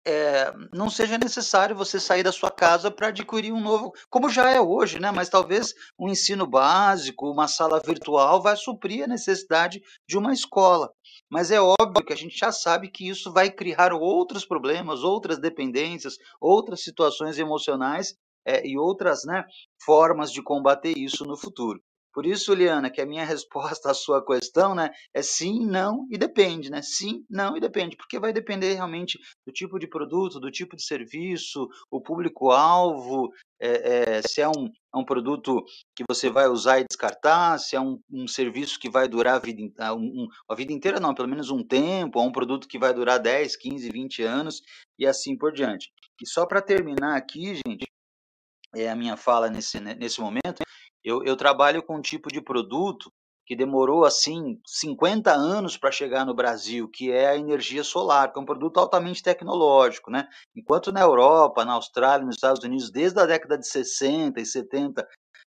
é, não seja necessário você sair da sua casa para adquirir um novo, como já é hoje, né? Mas talvez um ensino básico, uma sala virtual vai suprir a necessidade de uma escola. Mas é óbvio que a gente já sabe que isso vai criar outros problemas, outras dependências, outras situações emocionais é, e outras né, formas de combater isso no futuro. Por isso, Liana, que a minha resposta à sua questão, né, é sim, não e depende, né? Sim, não e depende, porque vai depender realmente do tipo de produto, do tipo de serviço, o público-alvo, é, é, se é um, é um produto que você vai usar e descartar, se é um, um serviço que vai durar a vida, um, a vida inteira, não, pelo menos um tempo, ou um produto que vai durar 10, 15, 20 anos e assim por diante. E só para terminar aqui, gente, é a minha fala nesse, nesse momento, eu, eu trabalho com um tipo de produto que demorou assim 50 anos para chegar no Brasil, que é a energia solar, que é um produto altamente tecnológico, né? Enquanto na Europa, na Austrália, nos Estados Unidos, desde a década de 60 e 70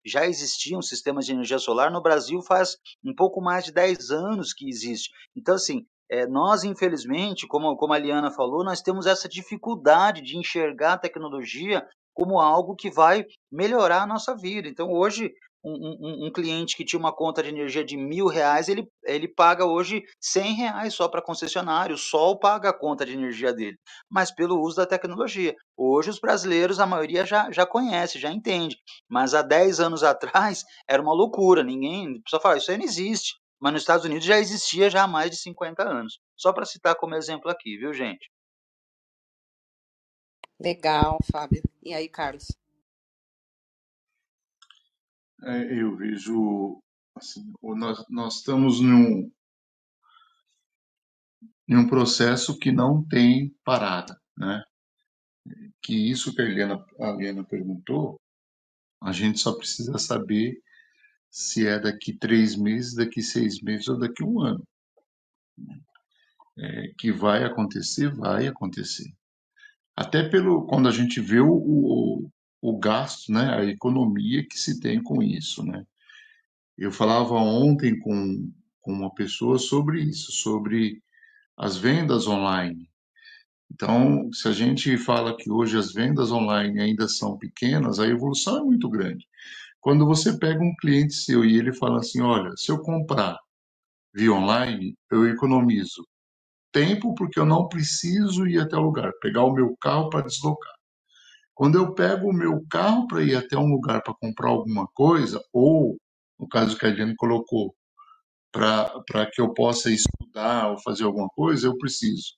já existiam sistemas de energia solar, no Brasil faz um pouco mais de 10 anos que existe. Então, assim, é, nós, infelizmente, como, como a Liana falou, nós temos essa dificuldade de enxergar a tecnologia como algo que vai melhorar a nossa vida. Então, hoje, um, um, um, cliente que tinha uma conta de energia de mil reais, ele, ele paga hoje cem reais só para concessionário, o Sol paga a conta de energia dele, mas pelo uso da tecnologia. Hoje os brasileiros, a maioria já, já conhece, já entende, mas há 10 anos atrás era uma loucura, ninguém, só fala, isso aí não existe, mas nos Estados Unidos já existia já há mais de 50 anos. Só para citar como exemplo aqui, viu, gente? Legal, Fábio. E aí, Carlos? É, eu vejo, assim, nós, nós estamos num, em um processo que não tem parada, né? Que isso que a Helena, a Helena perguntou, a gente só precisa saber se é daqui três meses, daqui seis meses ou daqui um ano. É, que vai acontecer, vai acontecer. Até pelo quando a gente vê o, o, o gasto, né, a economia que se tem com isso, né? Eu falava ontem com, com uma pessoa sobre isso, sobre as vendas online. Então, se a gente fala que hoje as vendas online ainda são pequenas, a evolução é muito grande. Quando você pega um cliente seu e ele fala assim, olha, se eu comprar via online, eu economizo tempo porque eu não preciso ir até o lugar, pegar o meu carro para deslocar. Quando eu pego o meu carro para ir até um lugar para comprar alguma coisa, ou, no caso que a Diane colocou, para que eu possa estudar ou fazer alguma coisa, eu preciso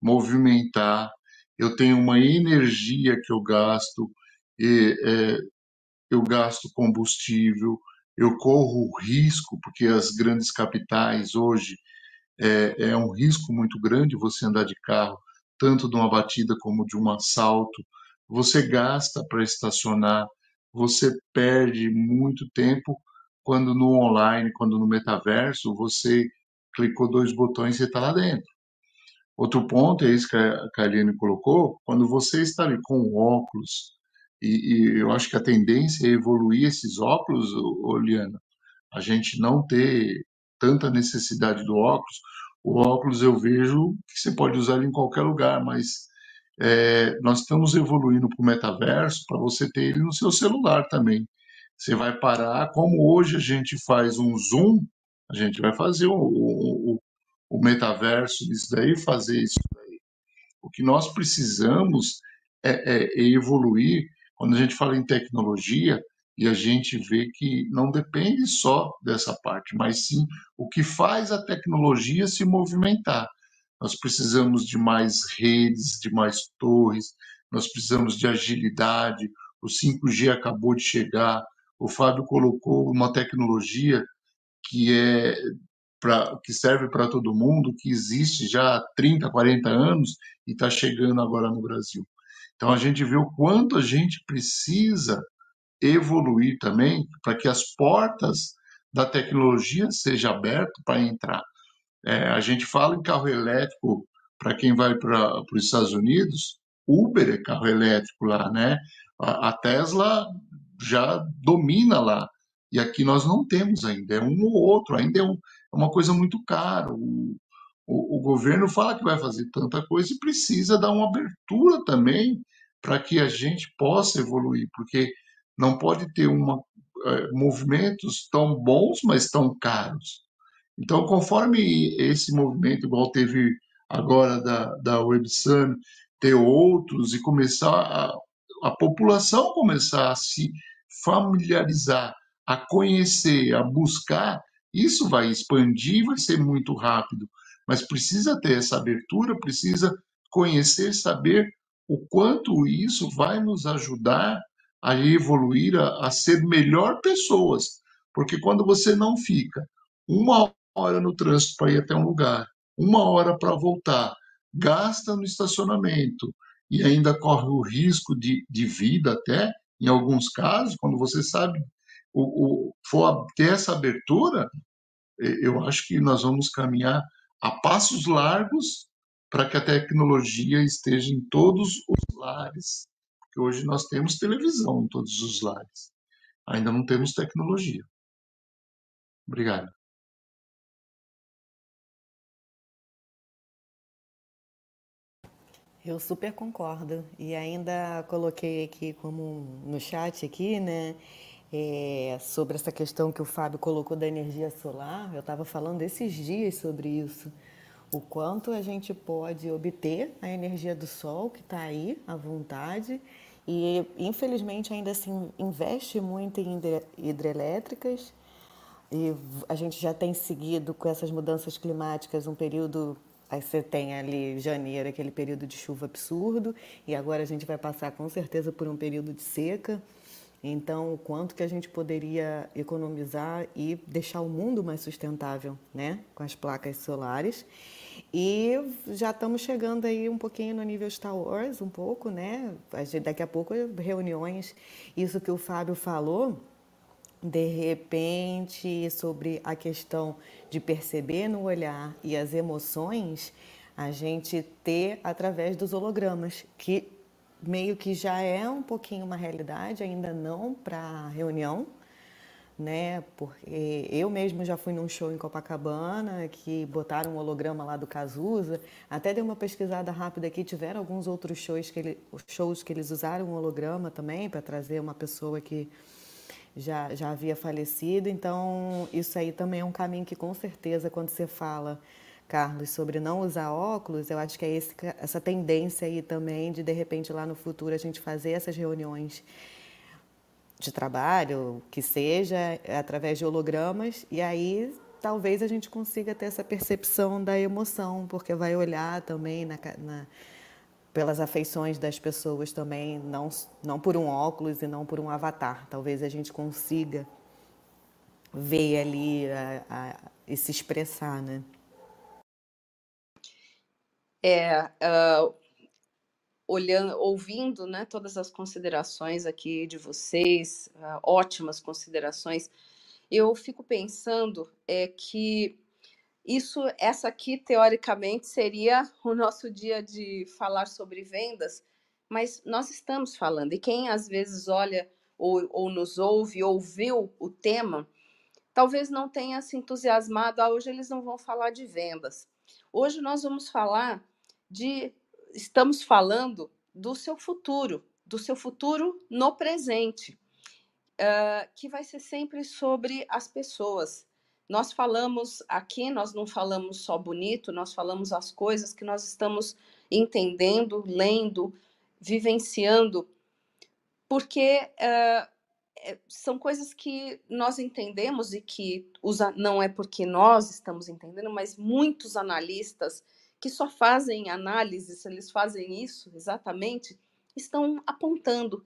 movimentar, eu tenho uma energia que eu gasto, e, é, eu gasto combustível, eu corro risco, porque as grandes capitais hoje é, é um risco muito grande você andar de carro, tanto de uma batida como de um assalto. Você gasta para estacionar, você perde muito tempo quando no online, quando no metaverso, você clicou dois botões e está lá dentro. Outro ponto é isso que a Karine colocou, quando você está ali com óculos, e, e, eu acho que a tendência é evoluir esses óculos, Oliana, a gente não ter tanta necessidade do óculos. O óculos eu vejo que você pode usar ele em qualquer lugar, mas é, nós estamos evoluindo para o metaverso para você ter ele no seu celular também. Você vai parar, como hoje a gente faz um zoom, a gente vai fazer o, o, o metaverso isso daí, fazer isso daí. O que nós precisamos é, é, é evoluir. Quando a gente fala em tecnologia, e a gente vê que não depende só dessa parte, mas sim o que faz a tecnologia se movimentar. Nós precisamos de mais redes, de mais torres, nós precisamos de agilidade. O 5G acabou de chegar. O Fábio colocou uma tecnologia que é pra, que serve para todo mundo, que existe já há 30, 40 anos e está chegando agora no Brasil. Então a gente vê o quanto a gente precisa evoluir também para que as portas da tecnologia sejam abertas para entrar. É, a gente fala em carro elétrico para quem vai para os Estados Unidos, Uber é carro elétrico lá, né? A, a, Tesla já domina lá. E aqui nós não temos ainda, é um ou outro, ainda é, um, é uma coisa muito cara. O, o, o, governo fala que vai fazer tanta coisa e precisa dar uma abertura também para que a gente possa evoluir, porque não pode ter uma, é, movimentos tão bons, mas tão caros. Então, conforme esse movimento, igual teve agora da, da WebSun, ter outros e começar a, a população começar a se familiarizar, a conhecer, a buscar, isso vai expandir, vai ser muito rápido. Mas precisa ter essa abertura, precisa conhecer, saber o quanto isso vai nos ajudar a evoluir, a, a ser melhor pessoas. Porque quando você não fica uma hora no trânsito para ir até um lugar, uma hora para voltar, gasta no estacionamento e ainda corre o risco de, de vida até, em alguns casos, quando você sabe o, o, for ter essa abertura, eu acho que nós vamos caminhar a passos largos para que a tecnologia esteja em todos os lares que hoje nós temos televisão em todos os lares. Ainda não temos tecnologia. Obrigado. Eu super concordo. E ainda coloquei aqui como no chat aqui, né? É, sobre essa questão que o Fábio colocou da energia solar. Eu estava falando esses dias sobre isso. O quanto a gente pode obter a energia do sol que está aí à vontade e, infelizmente, ainda assim investe muito em hidrelétricas. E a gente já tem seguido com essas mudanças climáticas um período. Aí você tem ali janeiro, aquele período de chuva absurdo, e agora a gente vai passar com certeza por um período de seca. Então, o quanto que a gente poderia economizar e deixar o mundo mais sustentável, né, com as placas solares. E já estamos chegando aí um pouquinho no nível Star Wars, um pouco, né? Daqui a pouco reuniões, isso que o Fábio falou, de repente, sobre a questão de perceber no olhar e as emoções, a gente ter através dos hologramas, que meio que já é um pouquinho uma realidade, ainda não para reunião, né? Porque eu mesmo já fui num show em Copacabana que botaram um holograma lá do Cazuza. Até dei uma pesquisada rápida aqui, tiveram alguns outros shows que, ele, shows que eles usaram um holograma também para trazer uma pessoa que já, já havia falecido. Então, isso aí também é um caminho que com certeza quando você fala Carlos, sobre não usar óculos, eu acho que é esse, essa tendência aí também de, de repente, lá no futuro, a gente fazer essas reuniões de trabalho, que seja, através de hologramas, e aí talvez a gente consiga ter essa percepção da emoção, porque vai olhar também na, na pelas afeições das pessoas também, não, não por um óculos e não por um avatar. Talvez a gente consiga ver ali a, a, e se expressar, né? É, uh, olhando, ouvindo, né, todas as considerações aqui de vocês, uh, ótimas considerações, eu fico pensando é que isso, essa aqui, teoricamente, seria o nosso dia de falar sobre vendas, mas nós estamos falando, e quem às vezes olha ou, ou nos ouve, ouviu o tema, talvez não tenha se entusiasmado, ah, hoje eles não vão falar de vendas. Hoje nós vamos falar de, estamos falando do seu futuro, do seu futuro no presente, uh, que vai ser sempre sobre as pessoas, nós falamos aqui, nós não falamos só bonito, nós falamos as coisas que nós estamos entendendo, lendo, vivenciando, porque uh, são coisas que nós entendemos e que usa, não é porque nós estamos entendendo, mas muitos analistas que só fazem análises, eles fazem isso exatamente, estão apontando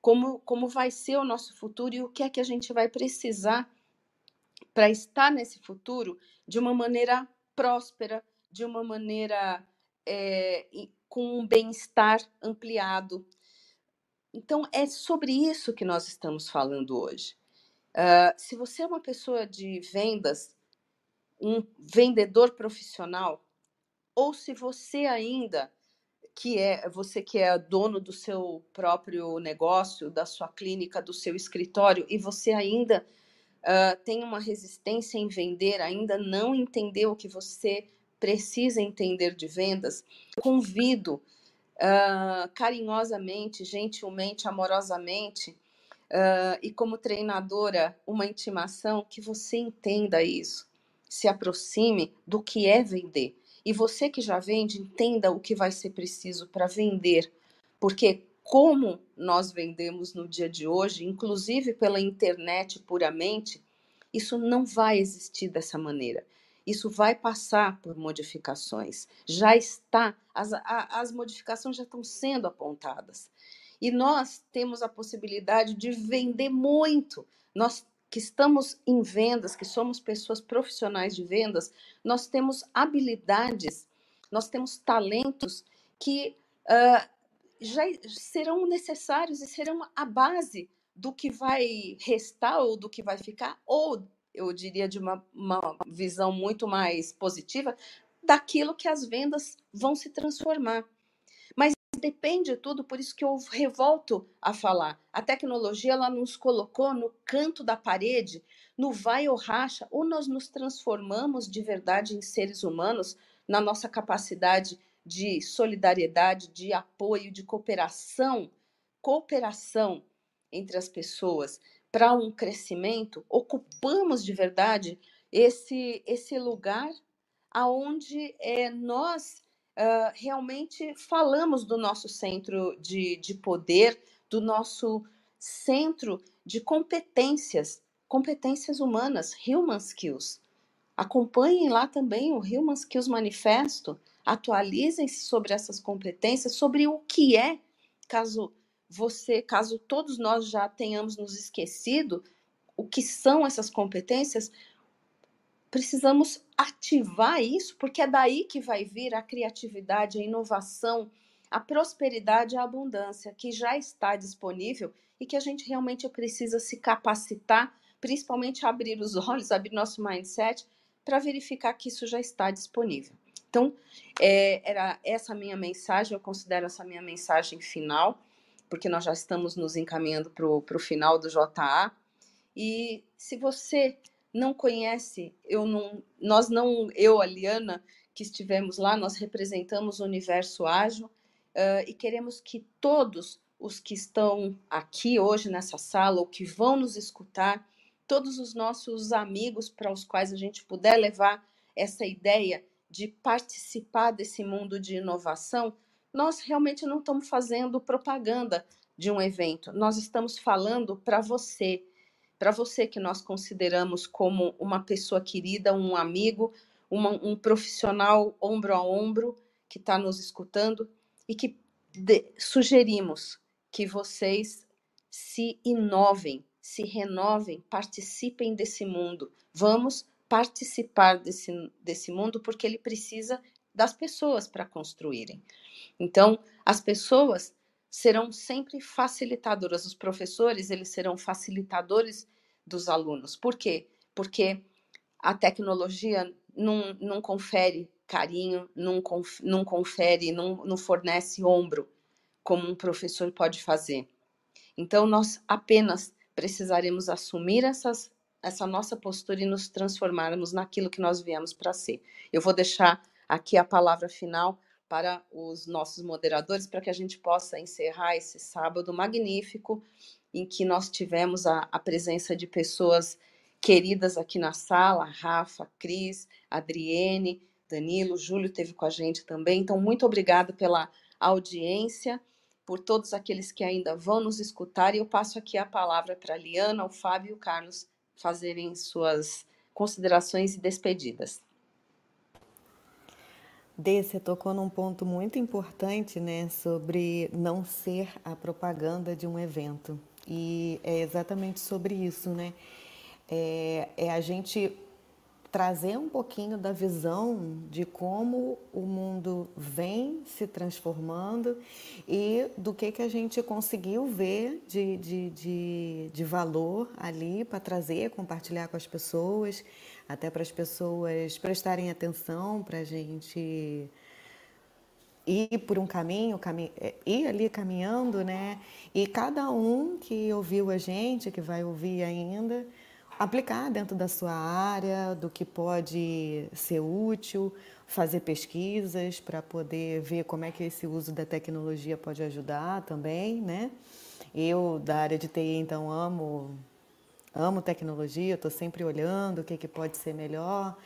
como, como vai ser o nosso futuro e o que é que a gente vai precisar para estar nesse futuro de uma maneira próspera, de uma maneira é, com um bem-estar ampliado. Então, é sobre isso que nós estamos falando hoje. Uh, se você é uma pessoa de vendas, um vendedor profissional, ou se você ainda que é você que é dono do seu próprio negócio, da sua clínica, do seu escritório, e você ainda uh, tem uma resistência em vender, ainda não entendeu o que você precisa entender de vendas, convido uh, carinhosamente, gentilmente, amorosamente, uh, e como treinadora, uma intimação que você entenda isso, se aproxime do que é vender. E você que já vende, entenda o que vai ser preciso para vender, porque como nós vendemos no dia de hoje, inclusive pela internet puramente, isso não vai existir dessa maneira. Isso vai passar por modificações. Já está, as, a, as modificações já estão sendo apontadas. E nós temos a possibilidade de vender muito. Nós que estamos em vendas, que somos pessoas profissionais de vendas, nós temos habilidades, nós temos talentos que uh, já serão necessários e serão a base do que vai restar ou do que vai ficar, ou eu diria de uma, uma visão muito mais positiva, daquilo que as vendas vão se transformar. Depende de tudo, por isso que eu revolto a falar. A tecnologia ela nos colocou no canto da parede, no vai ou racha, ou nós nos transformamos de verdade em seres humanos na nossa capacidade de solidariedade, de apoio, de cooperação, cooperação entre as pessoas para um crescimento, ocupamos de verdade esse esse lugar aonde é, nós realmente falamos do nosso centro de, de poder, do nosso centro de competências, competências humanas, human skills. Acompanhem lá também o Human Skills Manifesto, atualizem-se sobre essas competências, sobre o que é, caso você, caso todos nós já tenhamos nos esquecido o que são essas competências, precisamos ativar isso, porque é daí que vai vir a criatividade, a inovação, a prosperidade, a abundância, que já está disponível e que a gente realmente precisa se capacitar, principalmente abrir os olhos, abrir nosso mindset para verificar que isso já está disponível. Então, é, era essa minha mensagem, eu considero essa minha mensagem final, porque nós já estamos nos encaminhando para o final do JA. E se você não conhece, eu não, nós não, eu, a Liana, que estivemos lá, nós representamos o Universo Ágil uh, e queremos que todos os que estão aqui hoje nessa sala ou que vão nos escutar, todos os nossos amigos para os quais a gente puder levar essa ideia de participar desse mundo de inovação, nós realmente não estamos fazendo propaganda de um evento, nós estamos falando para você, para você que nós consideramos como uma pessoa querida, um amigo, uma, um profissional ombro a ombro que está nos escutando e que de, sugerimos que vocês se inovem, se renovem, participem desse mundo. Vamos participar desse, desse mundo porque ele precisa das pessoas para construírem. Então, as pessoas serão sempre facilitadoras, os professores, eles serão facilitadores dos alunos. Por quê? Porque a tecnologia não, não confere carinho, não, conf, não confere, não, não fornece ombro, como um professor pode fazer. Então, nós apenas precisaremos assumir essas, essa nossa postura e nos transformarmos naquilo que nós viemos para ser. Eu vou deixar aqui a palavra final para os nossos moderadores, para que a gente possa encerrar esse sábado magnífico, em que nós tivemos a, a presença de pessoas queridas aqui na sala, Rafa, Cris, Adriene, Danilo, Júlio teve com a gente também. Então, muito obrigada pela audiência, por todos aqueles que ainda vão nos escutar. E eu passo aqui a palavra para a Liana, o Fábio e o Carlos fazerem suas considerações e despedidas. Dê, você tocou num ponto muito importante, né, sobre não ser a propaganda de um evento. E é exatamente sobre isso, né? É, é a gente trazer um pouquinho da visão de como o mundo vem se transformando e do que, que a gente conseguiu ver de, de, de, de valor ali para trazer, compartilhar com as pessoas, até para as pessoas prestarem atenção, para a gente ir por um caminho, cami é, ir ali caminhando, né? E cada um que ouviu a gente, que vai ouvir ainda, aplicar dentro da sua área, do que pode ser útil, fazer pesquisas para poder ver como é que esse uso da tecnologia pode ajudar também, né? Eu da área de TI então amo amo tecnologia, estou sempre olhando o que, que pode ser melhor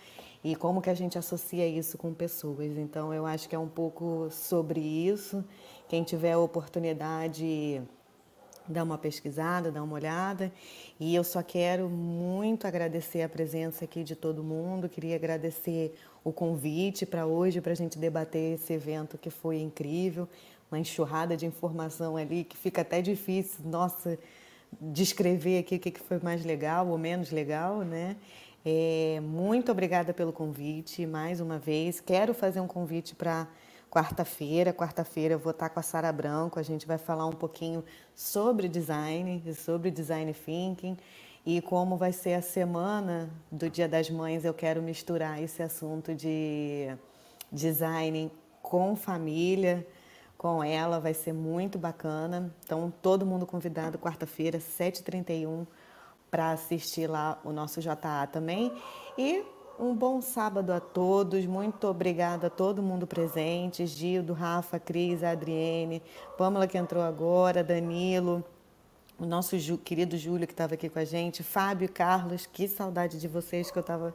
e como que a gente associa isso com pessoas. Então eu acho que é um pouco sobre isso. Quem tiver a oportunidade dar uma pesquisada, dar uma olhada. E eu só quero muito agradecer a presença aqui de todo mundo. Queria agradecer o convite para hoje, para a gente debater esse evento que foi incrível. Uma enxurrada de informação ali que fica até difícil, nossa, descrever aqui o que foi mais legal ou menos legal, né? É, muito obrigada pelo convite mais uma vez. Quero fazer um convite para quarta-feira. Quarta-feira eu vou estar com a Sara Branco, a gente vai falar um pouquinho sobre design, sobre design thinking e como vai ser a semana do Dia das Mães. Eu quero misturar esse assunto de design com família, com ela, vai ser muito bacana. Então, todo mundo convidado quarta-feira, 7h31, para assistir lá o nosso JA também. E um bom sábado a todos. Muito obrigada a todo mundo presente. Gildo, Rafa, Cris, Adriene, Pâmela que entrou agora, Danilo, o nosso Ju, querido Júlio que estava aqui com a gente, Fábio, Carlos, que saudade de vocês que eu estava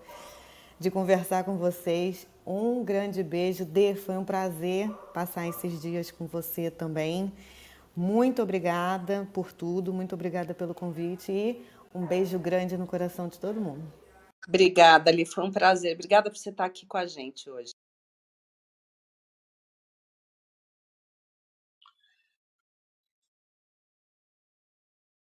de conversar com vocês. Um grande beijo. Dê, foi um prazer passar esses dias com você também. Muito obrigada por tudo, muito obrigada pelo convite e um beijo grande no coração de todo mundo. Obrigada, Ali, foi um prazer. Obrigada por você estar aqui com a gente hoje.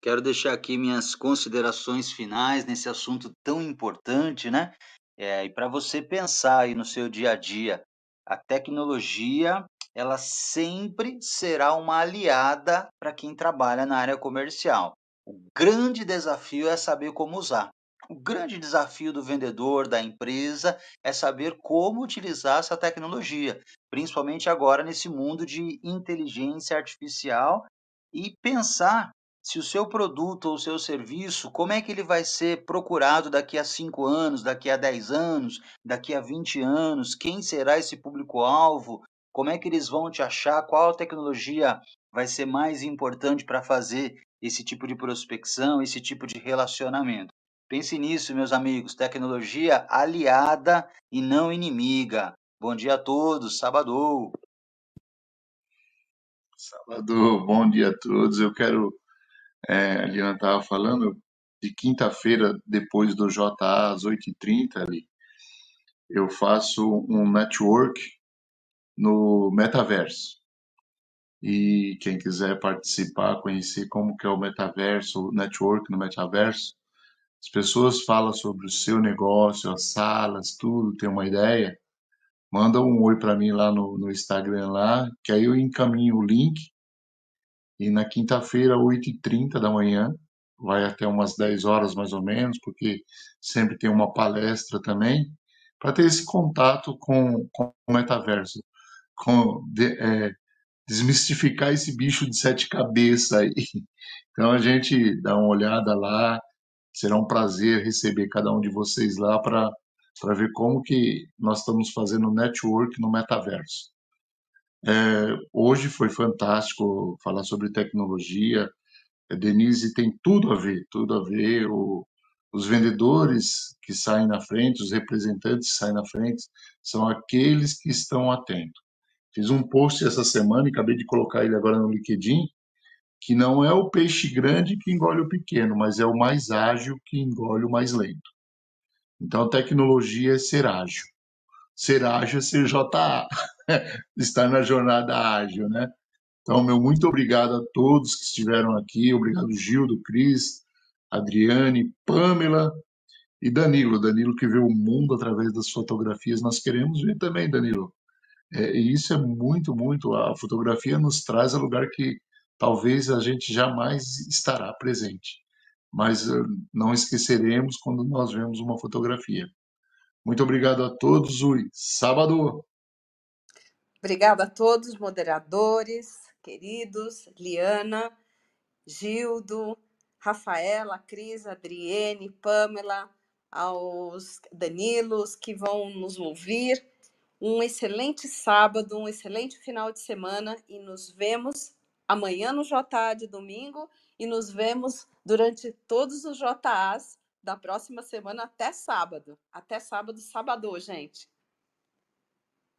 Quero deixar aqui minhas considerações finais nesse assunto tão importante, né? É, e para você pensar aí no seu dia a dia, a tecnologia ela sempre será uma aliada para quem trabalha na área comercial. O grande desafio é saber como usar. O grande desafio do vendedor, da empresa, é saber como utilizar essa tecnologia, principalmente agora nesse mundo de inteligência artificial e pensar se o seu produto ou o seu serviço, como é que ele vai ser procurado daqui a 5 anos, daqui a 10 anos, daqui a 20 anos, quem será esse público-alvo, como é que eles vão te achar, qual tecnologia vai ser mais importante para fazer esse tipo de prospecção, esse tipo de relacionamento. Pense nisso, meus amigos. Tecnologia aliada e não inimiga. Bom dia a todos. Sábado. Sábado, bom dia a todos. Eu quero, é, a Liana estava falando, de quinta-feira, depois do JA, às 8h30 ali, eu faço um network no metaverso. E quem quiser participar, conhecer como que é o metaverso, o network no metaverso, as pessoas falam sobre o seu negócio, as salas, tudo, tem uma ideia, manda um oi para mim lá no, no Instagram lá, que aí eu encaminho o link e na quinta-feira, 8h30 da manhã, vai até umas 10 horas mais ou menos, porque sempre tem uma palestra também, para ter esse contato com, com o metaverso, com de, é, desmistificar esse bicho de sete cabeças aí. Então a gente dá uma olhada lá, será um prazer receber cada um de vocês lá para para ver como que nós estamos fazendo network no metaverso. É, hoje foi fantástico falar sobre tecnologia. A Denise tem tudo a ver, tudo a ver. O, os vendedores que saem na frente, os representantes que saem na frente, são aqueles que estão atentos. Fiz um post essa semana e acabei de colocar ele agora no LinkedIn, que não é o peixe grande que engole o pequeno, mas é o mais ágil que engole o mais lento. Então, tecnologia é ser ágil. Ser ágil é ser JA. Estar na jornada ágil, né? Então, meu muito obrigado a todos que estiveram aqui. Obrigado, Gildo, Cris, Adriane, Pamela e Danilo. Danilo que vê o mundo através das fotografias. Nós queremos ver também, Danilo. É, e isso é muito, muito. A fotografia nos traz a lugar que talvez a gente jamais estará presente mas eh, não esqueceremos quando nós vemos uma fotografia. Muito obrigado a todos, Ui. Sábado! Obrigada a todos, moderadores, queridos, Liana, Gildo, Rafaela, Cris, Adriene, Pamela, aos Danilos que vão nos ouvir. Um excelente sábado, um excelente final de semana e nos vemos amanhã no JA de domingo e nos vemos durante todos os JAs da próxima semana até sábado. Até sábado, sábado, gente.